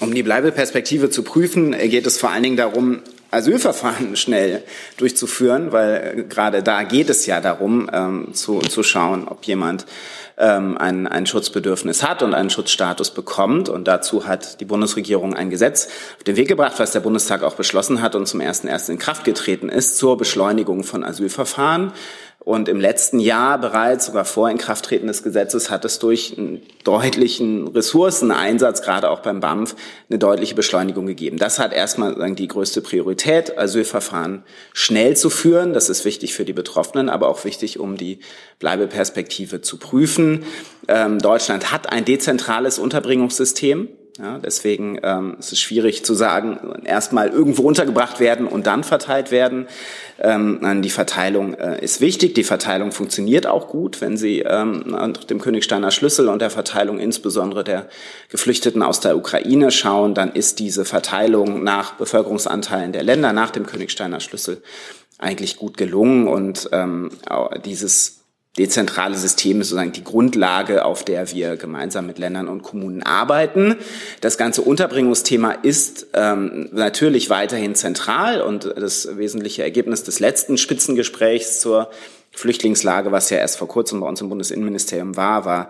S1: Um die Bleibeperspektive zu prüfen, geht es vor allen Dingen darum, Asylverfahren *laughs* schnell durchzuführen, weil äh, gerade da geht es ja darum, ähm, zu, zu schauen, ob jemand ähm, ein, ein Schutzbedürfnis hat und einen Schutzstatus bekommt. Und dazu hat die Bundesregierung ein Gesetz auf den Weg gebracht, was der Bundestag auch beschlossen hat und zum ersten ersten in Kraft getreten ist zur Beschleunigung von Asylverfahren. Und im letzten Jahr bereits, sogar vor Inkrafttreten des Gesetzes, hat es durch einen deutlichen Ressourceneinsatz, gerade auch beim BAMF, eine deutliche Beschleunigung gegeben. Das hat erstmal die größte Priorität, Asylverfahren schnell zu führen. Das ist wichtig für die Betroffenen, aber auch wichtig, um die Bleibeperspektive zu prüfen. Ähm, Deutschland hat ein dezentrales Unterbringungssystem. Ja, deswegen ähm, ist es schwierig zu sagen, erstmal irgendwo untergebracht werden und dann verteilt werden. Ähm, die Verteilung äh, ist wichtig. Die Verteilung funktioniert auch gut, wenn Sie ähm, nach dem Königsteiner Schlüssel und der Verteilung insbesondere der Geflüchteten aus der Ukraine schauen, dann ist diese Verteilung nach Bevölkerungsanteilen der Länder nach dem Königsteiner Schlüssel eigentlich gut gelungen und ähm, dieses dezentrale System ist sozusagen die Grundlage, auf der wir gemeinsam mit Ländern und Kommunen arbeiten. Das ganze Unterbringungsthema ist ähm, natürlich weiterhin zentral und das wesentliche Ergebnis des letzten Spitzengesprächs zur Flüchtlingslage, was ja erst vor kurzem bei uns im Bundesinnenministerium war, war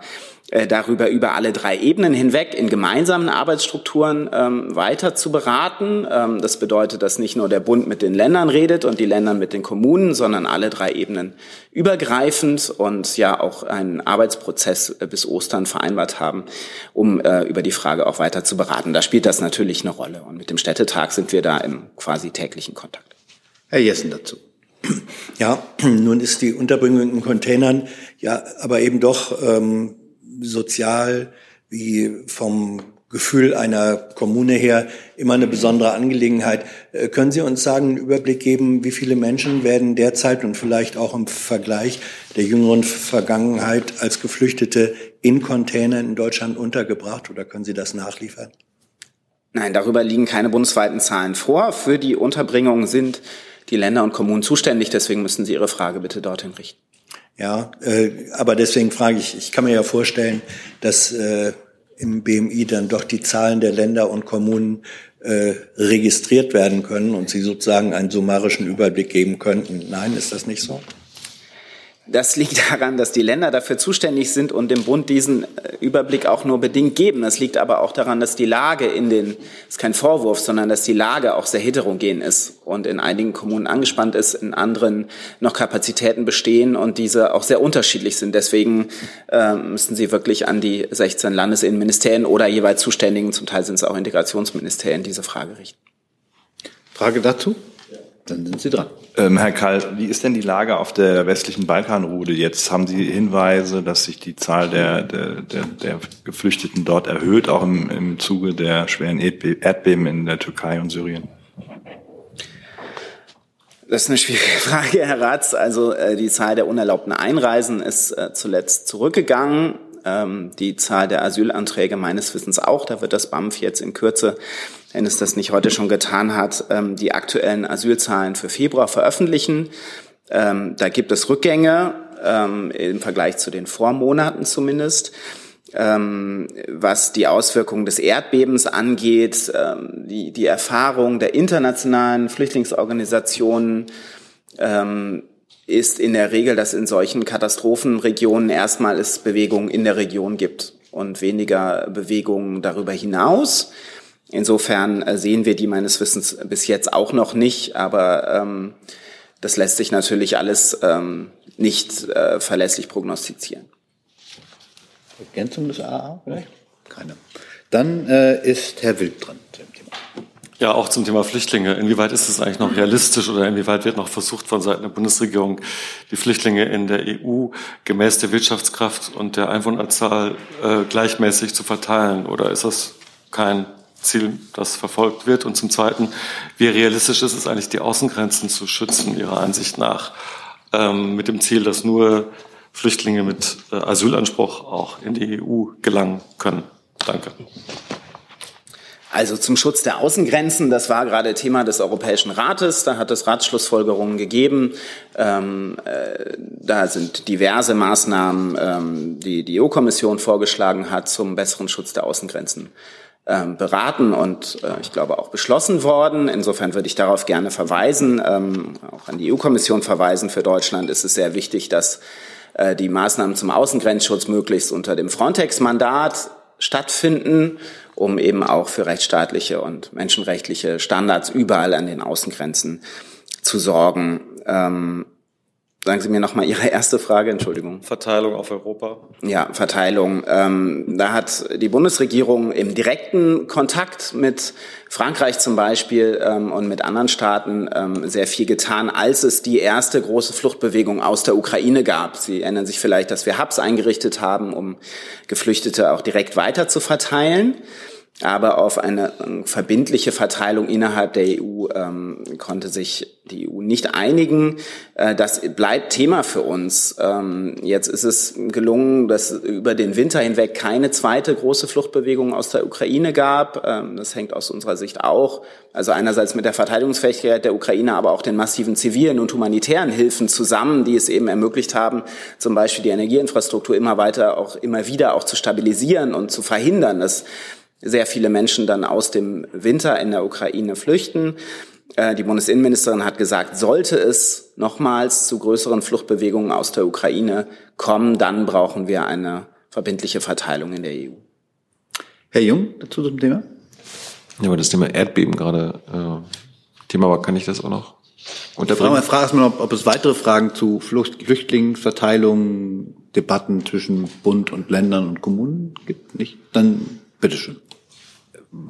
S1: äh, darüber über alle drei Ebenen hinweg in gemeinsamen Arbeitsstrukturen ähm, weiter zu beraten. Ähm, das bedeutet, dass nicht nur der Bund mit den Ländern redet und die Länder mit den Kommunen, sondern alle drei Ebenen übergreifend und ja auch einen Arbeitsprozess äh, bis Ostern vereinbart haben, um äh, über die Frage auch weiter zu beraten. Da spielt das natürlich eine Rolle und mit dem Städtetag sind wir da im quasi täglichen Kontakt.
S2: Herr Jessen dazu. *clears throat*
S13: Ja, *clears throat* nun ist die Unterbringung in Containern ja aber eben doch ähm, sozial wie vom Gefühl einer Kommune her immer eine besondere Angelegenheit. Äh, können Sie uns sagen, einen Überblick geben, wie viele Menschen werden derzeit und vielleicht auch im Vergleich der jüngeren Vergangenheit als Geflüchtete in Containern in Deutschland untergebracht oder können Sie das nachliefern?
S1: Nein, darüber liegen keine bundesweiten Zahlen vor. Für die Unterbringung sind die Länder und Kommunen zuständig. Deswegen müssen Sie Ihre Frage bitte dorthin richten.
S13: Ja, äh, aber deswegen frage ich, ich kann mir ja vorstellen, dass äh, im BMI dann doch die Zahlen der Länder und Kommunen äh, registriert werden können und Sie sozusagen einen summarischen Überblick geben könnten. Nein, ist das nicht so?
S1: Das liegt daran, dass die Länder dafür zuständig sind und dem Bund diesen äh, Überblick auch nur bedingt geben. Das liegt aber auch daran, dass die Lage in den, ist kein Vorwurf, sondern dass die Lage auch sehr heterogen ist und in einigen Kommunen angespannt ist, in anderen noch Kapazitäten bestehen und diese auch sehr unterschiedlich sind. Deswegen äh, müssen Sie wirklich an die 16 Landesinnenministerien oder jeweils Zuständigen, zum Teil sind es auch Integrationsministerien, diese Frage richten.
S2: Frage dazu? Dann sind Sie dran.
S11: Ähm, Herr Kall, wie ist denn die Lage auf der westlichen Balkanroute? Jetzt haben Sie Hinweise, dass sich die Zahl der, der, der, der Geflüchteten dort erhöht, auch im, im Zuge der schweren Erdbeben in der Türkei und Syrien.
S1: Das ist eine schwierige *laughs* Frage, Herr Ratz. Also äh, die Zahl der unerlaubten Einreisen ist äh, zuletzt zurückgegangen. Ähm, die Zahl der Asylanträge meines Wissens auch. Da wird das BAMF jetzt in Kürze wenn es das nicht heute schon getan hat, ähm, die aktuellen Asylzahlen für Februar veröffentlichen. Ähm, da gibt es Rückgänge ähm, im Vergleich zu den Vormonaten zumindest. Was die Auswirkungen des Erdbebens angeht, die, die Erfahrung der internationalen Flüchtlingsorganisationen ist in der Regel, dass in solchen Katastrophenregionen erstmal es Bewegungen in der Region gibt und weniger Bewegungen darüber hinaus. Insofern äh, sehen wir die meines Wissens bis jetzt auch noch nicht, aber ähm, das lässt sich natürlich alles ähm, nicht äh, verlässlich prognostizieren.
S2: Ergänzung des AA vielleicht? Keine. Dann äh, ist Herr Wild dran.
S7: Ja, auch zum Thema Flüchtlinge. Inwieweit ist es eigentlich noch realistisch oder inwieweit wird noch versucht von Seiten der Bundesregierung, die Flüchtlinge in der EU gemäß der Wirtschaftskraft und der Einwohnerzahl äh, gleichmäßig zu verteilen? Oder ist das kein Ziel, das verfolgt wird? Und zum Zweiten, wie realistisch ist es eigentlich, die Außengrenzen zu schützen, Ihrer Ansicht nach, ähm, mit dem Ziel, dass nur Flüchtlinge mit äh, Asylanspruch auch in die EU gelangen können? Danke.
S1: Also zum Schutz der Außengrenzen, das war gerade Thema des Europäischen Rates, da hat es Ratsschlussfolgerungen gegeben. Ähm, äh, da sind diverse Maßnahmen, ähm, die die EU-Kommission vorgeschlagen hat zum besseren Schutz der Außengrenzen ähm, beraten und äh, ich glaube auch beschlossen worden. Insofern würde ich darauf gerne verweisen, ähm, auch an die EU-Kommission verweisen. Für Deutschland ist es sehr wichtig, dass äh, die Maßnahmen zum Außengrenzschutz möglichst unter dem Frontex-Mandat stattfinden um eben auch für rechtsstaatliche und menschenrechtliche Standards überall an den Außengrenzen zu sorgen. Ähm, sagen Sie mir noch mal Ihre erste Frage, Entschuldigung.
S7: Verteilung auf Europa.
S1: Ja, Verteilung. Ähm, da hat die Bundesregierung im direkten Kontakt mit Frankreich zum Beispiel ähm, und mit anderen Staaten ähm, sehr viel getan, als es die erste große Fluchtbewegung aus der Ukraine gab. Sie erinnern sich vielleicht, dass wir Hubs eingerichtet haben, um Geflüchtete auch direkt weiter zu verteilen aber auf eine ähm, verbindliche Verteilung innerhalb der EU ähm, konnte sich die EU nicht einigen. Äh, das bleibt Thema für uns. Ähm, jetzt ist es gelungen, dass über den Winter hinweg keine zweite große Fluchtbewegung aus der Ukraine gab. Ähm, das hängt aus unserer Sicht auch, also einerseits mit der Verteidigungsfähigkeit der Ukraine, aber auch den massiven zivilen und humanitären Hilfen zusammen, die es eben ermöglicht haben, zum Beispiel die Energieinfrastruktur immer weiter, auch immer wieder auch zu stabilisieren und zu verhindern, dass sehr viele Menschen dann aus dem Winter in der Ukraine flüchten. Äh, die Bundesinnenministerin hat gesagt, sollte es nochmals zu größeren Fluchtbewegungen aus der Ukraine kommen, dann brauchen wir eine verbindliche Verteilung in der EU.
S2: Herr Jung, dazu zum Thema?
S18: Ja, aber das Thema Erdbeben gerade äh, Thema war, kann ich das auch noch unterbringen?
S2: Ich frage erstmal, ob, ob es weitere Fragen zu Flucht, Flüchtlingsverteilung, Debatten zwischen Bund und Ländern und Kommunen gibt. Nicht? Dann bitteschön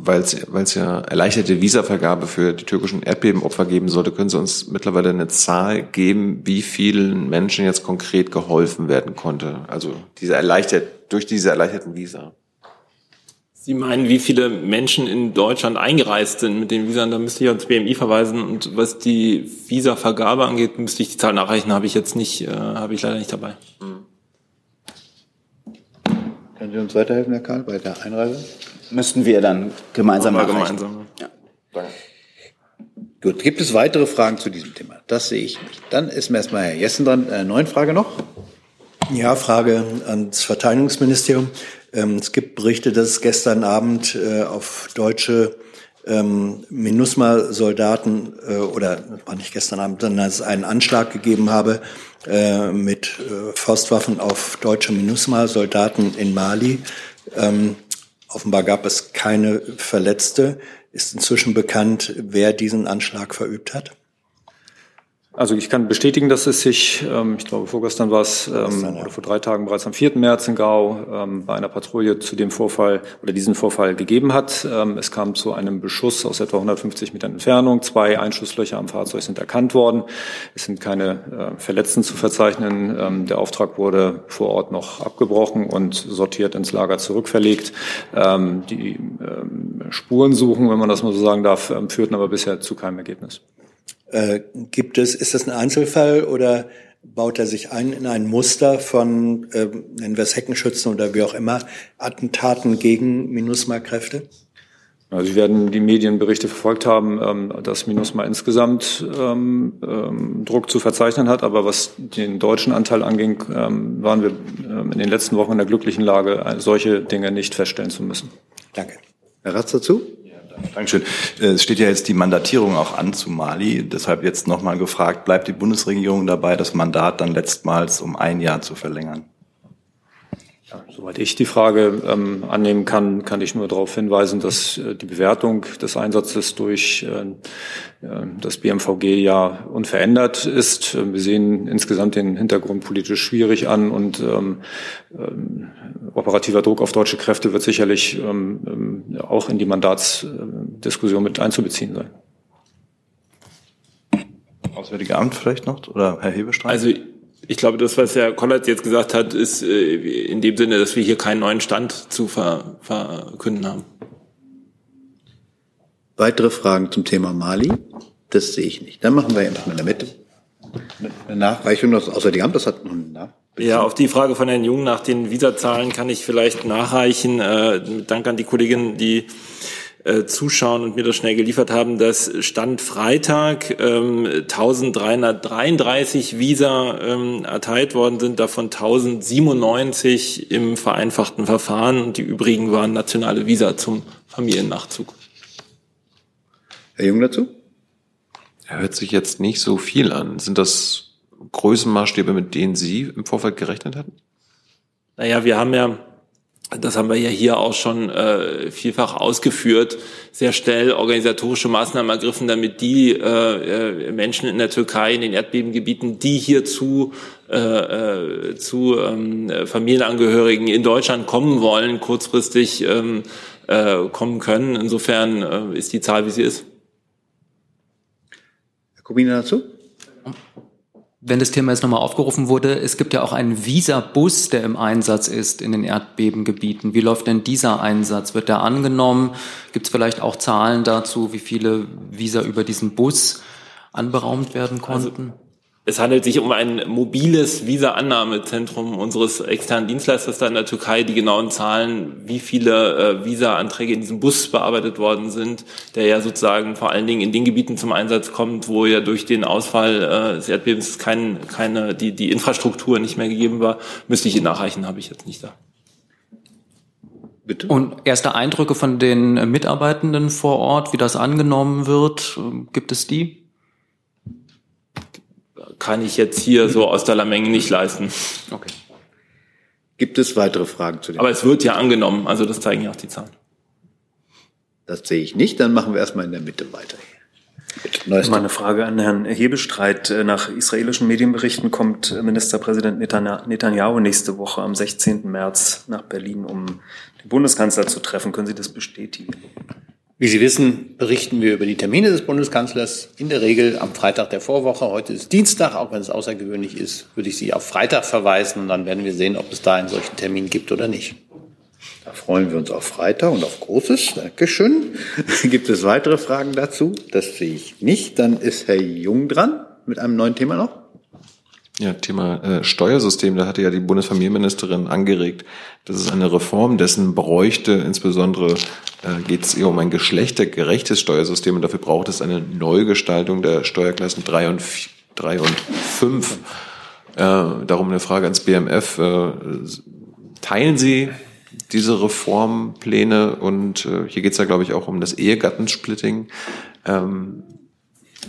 S18: weil es ja erleichterte Visavergabe für die türkischen Erdbebenopfer geben sollte, können Sie uns mittlerweile eine Zahl geben, wie vielen Menschen jetzt konkret geholfen werden konnte? Also diese erleichtert, durch diese erleichterten Visa.
S5: Sie meinen, wie viele Menschen in Deutschland eingereist sind mit den Visa? Da müsste ich ans BMI verweisen. Und was die Visavergabe angeht, müsste ich die Zahl nachreichen. Habe ich jetzt nicht, äh, habe ich leider nicht dabei. Mhm.
S2: Können Sie uns weiterhelfen, Herr Karl, bei der Einreise?
S1: Müssten wir dann gemeinsam
S5: machen. Gemeinsam.
S2: Ja. Danke. Gut, gibt es weitere Fragen zu diesem Thema? Das sehe ich nicht. Dann ist mir erstmal Herr Jessen dran. Äh, neuen Frage noch?
S13: Ja, Frage ans Verteidigungsministerium. Ähm, es gibt Berichte, dass es gestern Abend äh, auf deutsche ähm, MINUSMA-Soldaten äh, oder war nicht gestern Abend, sondern dass es einen Anschlag gegeben habe äh, mit äh, Faustwaffen auf deutsche MINUSMA-Soldaten in Mali. Ähm, Offenbar gab es keine Verletzte. Ist inzwischen bekannt, wer diesen Anschlag verübt hat?
S15: Also ich kann bestätigen, dass es sich, ähm, ich glaube vorgestern war es, ähm, oder vor drei Tagen bereits am 4. März in Gau ähm, bei einer Patrouille zu dem Vorfall oder diesen Vorfall gegeben hat. Ähm, es kam zu einem Beschuss aus etwa 150 Metern Entfernung. Zwei Einschusslöcher am Fahrzeug sind erkannt worden. Es sind keine äh, Verletzten zu verzeichnen. Ähm, der Auftrag wurde vor Ort noch abgebrochen und sortiert ins Lager zurückverlegt. Ähm, die Spurensuchen, wenn man das mal so sagen darf, führten aber bisher zu keinem Ergebnis.
S13: Äh, gibt es, ist das ein Einzelfall oder baut er sich ein in ein Muster von, äh, nennen wir es Heckenschützen oder wie auch immer, Attentaten gegen MINUSMA-Kräfte?
S15: Also Sie werden die Medienberichte verfolgt haben, ähm, dass Minusma insgesamt ähm, ähm, Druck zu verzeichnen hat. Aber was den deutschen Anteil anging, ähm, waren wir ähm, in den letzten Wochen in der glücklichen Lage, solche Dinge nicht feststellen zu müssen.
S2: Danke. Herr Ratz dazu?
S11: Dankeschön. Äh, Es steht ja jetzt die Mandatierung auch an zu Mali. Deshalb jetzt nochmal gefragt, bleibt die Bundesregierung dabei, das Mandat dann letztmals um ein Jahr zu verlängern?
S15: Soweit ich die Frage ähm, annehmen kann, kann ich nur darauf hinweisen, dass äh, die Bewertung des Einsatzes durch äh, äh, das BMVG ja unverändert ist. Äh, Wir sehen insgesamt den Hintergrund politisch schwierig an und ähm, ähm, operativer Druck auf deutsche Kräfte wird sicherlich ähm, ähm, auch in die Mandatsdiskussion mit einzubeziehen sein.
S11: Auswärtige Amt vielleicht noch oder Herr Hebestreit?
S5: Also ich glaube, das, was Herr Kollert jetzt gesagt hat, ist äh, in dem Sinne, dass wir hier keinen neuen Stand zu ver verkünden haben.
S2: Weitere Fragen zum Thema Mali? Das sehe ich nicht. Dann machen wir erstmal in der Mitte. Eine Nachreichung des Auswärtigen Amtes hat noch eine Nach
S5: Ja, auf die Frage von Herrn Jung nach den Visazahlen kann ich vielleicht nachreichen. Äh, mit Dank an die Kolleginnen, die äh, zuschauen und mir das schnell geliefert haben, dass Stand Freitag ähm, 1333 Visa ähm, erteilt worden sind, davon 1097 im vereinfachten Verfahren und die übrigen waren nationale Visa zum Familiennachzug.
S2: Herr Jung dazu?
S18: Hört sich jetzt nicht so viel an. Sind das Größenmaßstäbe, mit denen Sie im Vorfeld gerechnet hatten?
S5: Naja, wir haben ja, das haben wir ja hier auch schon äh, vielfach ausgeführt, sehr schnell organisatorische Maßnahmen ergriffen, damit die äh, äh, Menschen in der Türkei, in den Erdbebengebieten, die hier zu, äh, äh, zu ähm, Familienangehörigen in Deutschland kommen wollen, kurzfristig ähm, äh, kommen können. Insofern äh, ist die Zahl, wie sie ist.
S2: Herr Kubina dazu?
S20: Wenn das Thema jetzt nochmal aufgerufen wurde, es gibt ja auch einen Visa-Bus, der im Einsatz ist in den Erdbebengebieten. Wie läuft denn dieser Einsatz? Wird der angenommen? Gibt es vielleicht auch Zahlen dazu, wie viele Visa über diesen Bus anberaumt werden konnten?
S5: Es handelt sich um ein mobiles Visa-Annahmezentrum unseres externen Dienstleisters da in der Türkei. Die genauen Zahlen, wie viele äh, Visa-Anträge in diesem Bus bearbeitet worden sind, der ja sozusagen vor allen Dingen in den Gebieten zum Einsatz kommt, wo ja durch den Ausfall äh, des Erdbebens kein, keine, die, die Infrastruktur nicht mehr gegeben war, müsste ich Ihnen nachreichen, habe ich jetzt nicht da.
S20: Bitte? Und erste Eindrücke von den Mitarbeitenden vor Ort, wie das angenommen wird, gibt es die?
S5: Kann ich jetzt hier so aus der Lameng nicht leisten.
S20: Okay.
S2: Gibt es weitere Fragen zu dem?
S5: Aber es wird ja angenommen, also das zeigen ja auch die Zahlen.
S2: Das sehe ich nicht. Dann machen wir erstmal in der Mitte weiter.
S10: Neues Mal eine Frage an Herrn Hebestreit. Nach israelischen Medienberichten kommt Ministerpräsident Netanyahu nächste Woche am 16. März nach Berlin, um den Bundeskanzler zu treffen. Können Sie das bestätigen?
S12: Wie Sie wissen, berichten wir über die Termine des Bundeskanzlers in der Regel am Freitag der Vorwoche. Heute ist Dienstag, auch wenn es außergewöhnlich ist, würde ich Sie auf Freitag verweisen und dann werden wir sehen, ob es da einen solchen Termin gibt oder nicht.
S2: Da freuen wir uns auf Freitag und auf Großes. Dankeschön. *laughs* Gibt es weitere Fragen dazu? Das sehe ich nicht. Dann ist Herr Jung dran mit einem neuen Thema noch.
S18: Ja, Thema äh, Steuersystem, da hatte ja die Bundesfamilienministerin angeregt, dass es eine Reform dessen bräuchte. Insbesondere äh, geht es eher um ein geschlechtergerechtes Steuersystem und dafür braucht es eine Neugestaltung der Steuerklassen 3 und, 4, 3 und 5. Äh, darum eine Frage ans BMF. Äh, teilen Sie diese Reformpläne und äh, hier geht es ja, glaube ich, auch um das Ehegattensplitting. Ähm,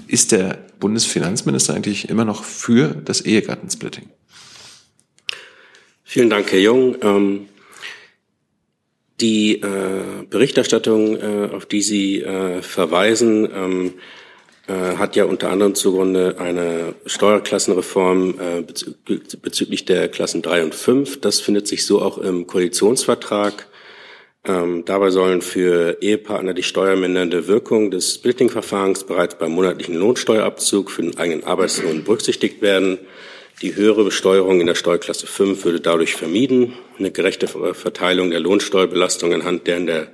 S18: ist der Bundesfinanzminister eigentlich immer noch für das Ehegattensplitting?
S21: Vielen Dank, Herr Jung. Ähm, die äh, Berichterstattung, äh, auf die Sie äh, verweisen, ähm, äh, hat ja unter anderem zugrunde eine Steuerklassenreform äh, bezü bezüglich der Klassen 3 und 5. Das findet sich so auch im Koalitionsvertrag. Ähm, dabei sollen für Ehepartner die steuermindernde Wirkung des Splitting-Verfahrens bereits beim monatlichen Lohnsteuerabzug für den eigenen Arbeitslohn berücksichtigt werden. Die höhere Besteuerung in der Steuerklasse 5 würde dadurch vermieden. Eine gerechte Verteilung der Lohnsteuerbelastung anhand der in der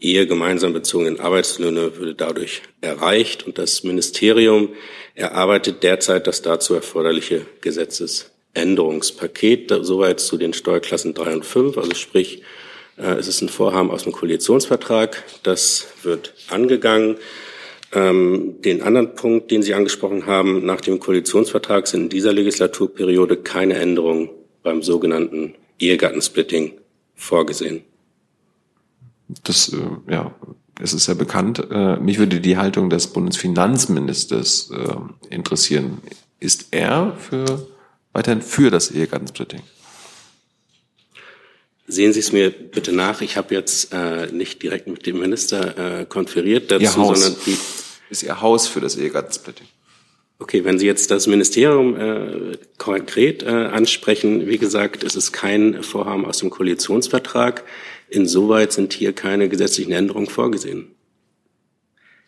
S21: Ehe gemeinsam bezogenen Arbeitslöhne würde dadurch erreicht. Und das Ministerium erarbeitet derzeit das dazu erforderliche Gesetzesänderungspaket. Soweit zu den Steuerklassen 3 und 5, also sprich es ist ein Vorhaben aus dem Koalitionsvertrag. Das wird angegangen. Ähm, den anderen Punkt, den Sie angesprochen haben, nach dem Koalitionsvertrag sind in dieser Legislaturperiode keine Änderungen beim sogenannten Ehegattensplitting vorgesehen.
S18: Das, äh, ja, es ist ja bekannt. Äh, mich würde die Haltung des Bundesfinanzministers äh, interessieren. Ist er für, weiterhin für das Ehegattensplitting?
S21: Sehen Sie es mir bitte nach. Ich habe jetzt äh, nicht direkt mit dem Minister äh, konferiert dazu,
S18: Ihr Haus.
S21: sondern die,
S18: ist Ihr Haus für das Ehegattensplitting?
S21: Okay, wenn Sie jetzt das Ministerium äh, konkret äh, ansprechen, wie gesagt, es ist kein Vorhaben aus dem Koalitionsvertrag. Insoweit sind hier keine gesetzlichen Änderungen vorgesehen.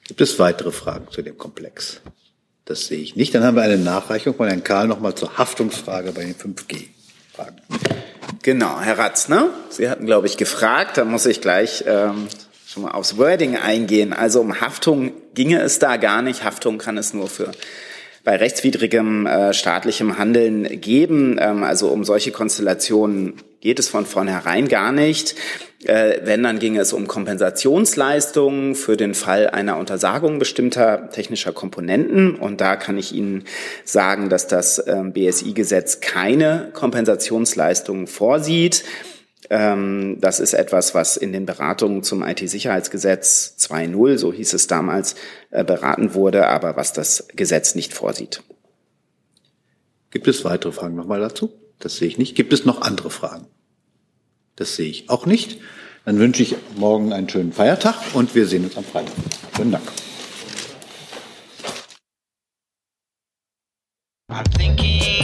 S22: Gibt es weitere Fragen zu dem Komplex? Das sehe ich nicht. Dann haben wir eine Nachreichung von Herrn Karl nochmal zur Haftungsfrage bei den 5G-Fragen.
S1: Genau, Herr Ratz, ne? Sie hatten, glaube ich, gefragt, da muss ich gleich ähm, schon mal aufs Wording eingehen. Also um Haftung ginge es da gar nicht. Haftung kann es nur für bei rechtswidrigem äh, staatlichem Handeln geben. Ähm, also um solche Konstellationen geht es von vornherein gar nicht. Äh, wenn, dann ginge es um Kompensationsleistungen für den Fall einer Untersagung bestimmter technischer Komponenten. Und da kann ich Ihnen sagen, dass das ähm, BSI-Gesetz keine Kompensationsleistungen vorsieht. Ähm, das ist etwas, was in den Beratungen zum IT-Sicherheitsgesetz 2.0, so hieß es damals, äh, beraten wurde, aber was das Gesetz nicht vorsieht.
S22: Gibt es weitere Fragen nochmal dazu? Das sehe ich nicht. Gibt es noch andere Fragen? Das sehe ich auch nicht. Dann wünsche ich morgen einen schönen Feiertag und wir sehen uns am Freitag. Schönen Dank. I'm thinking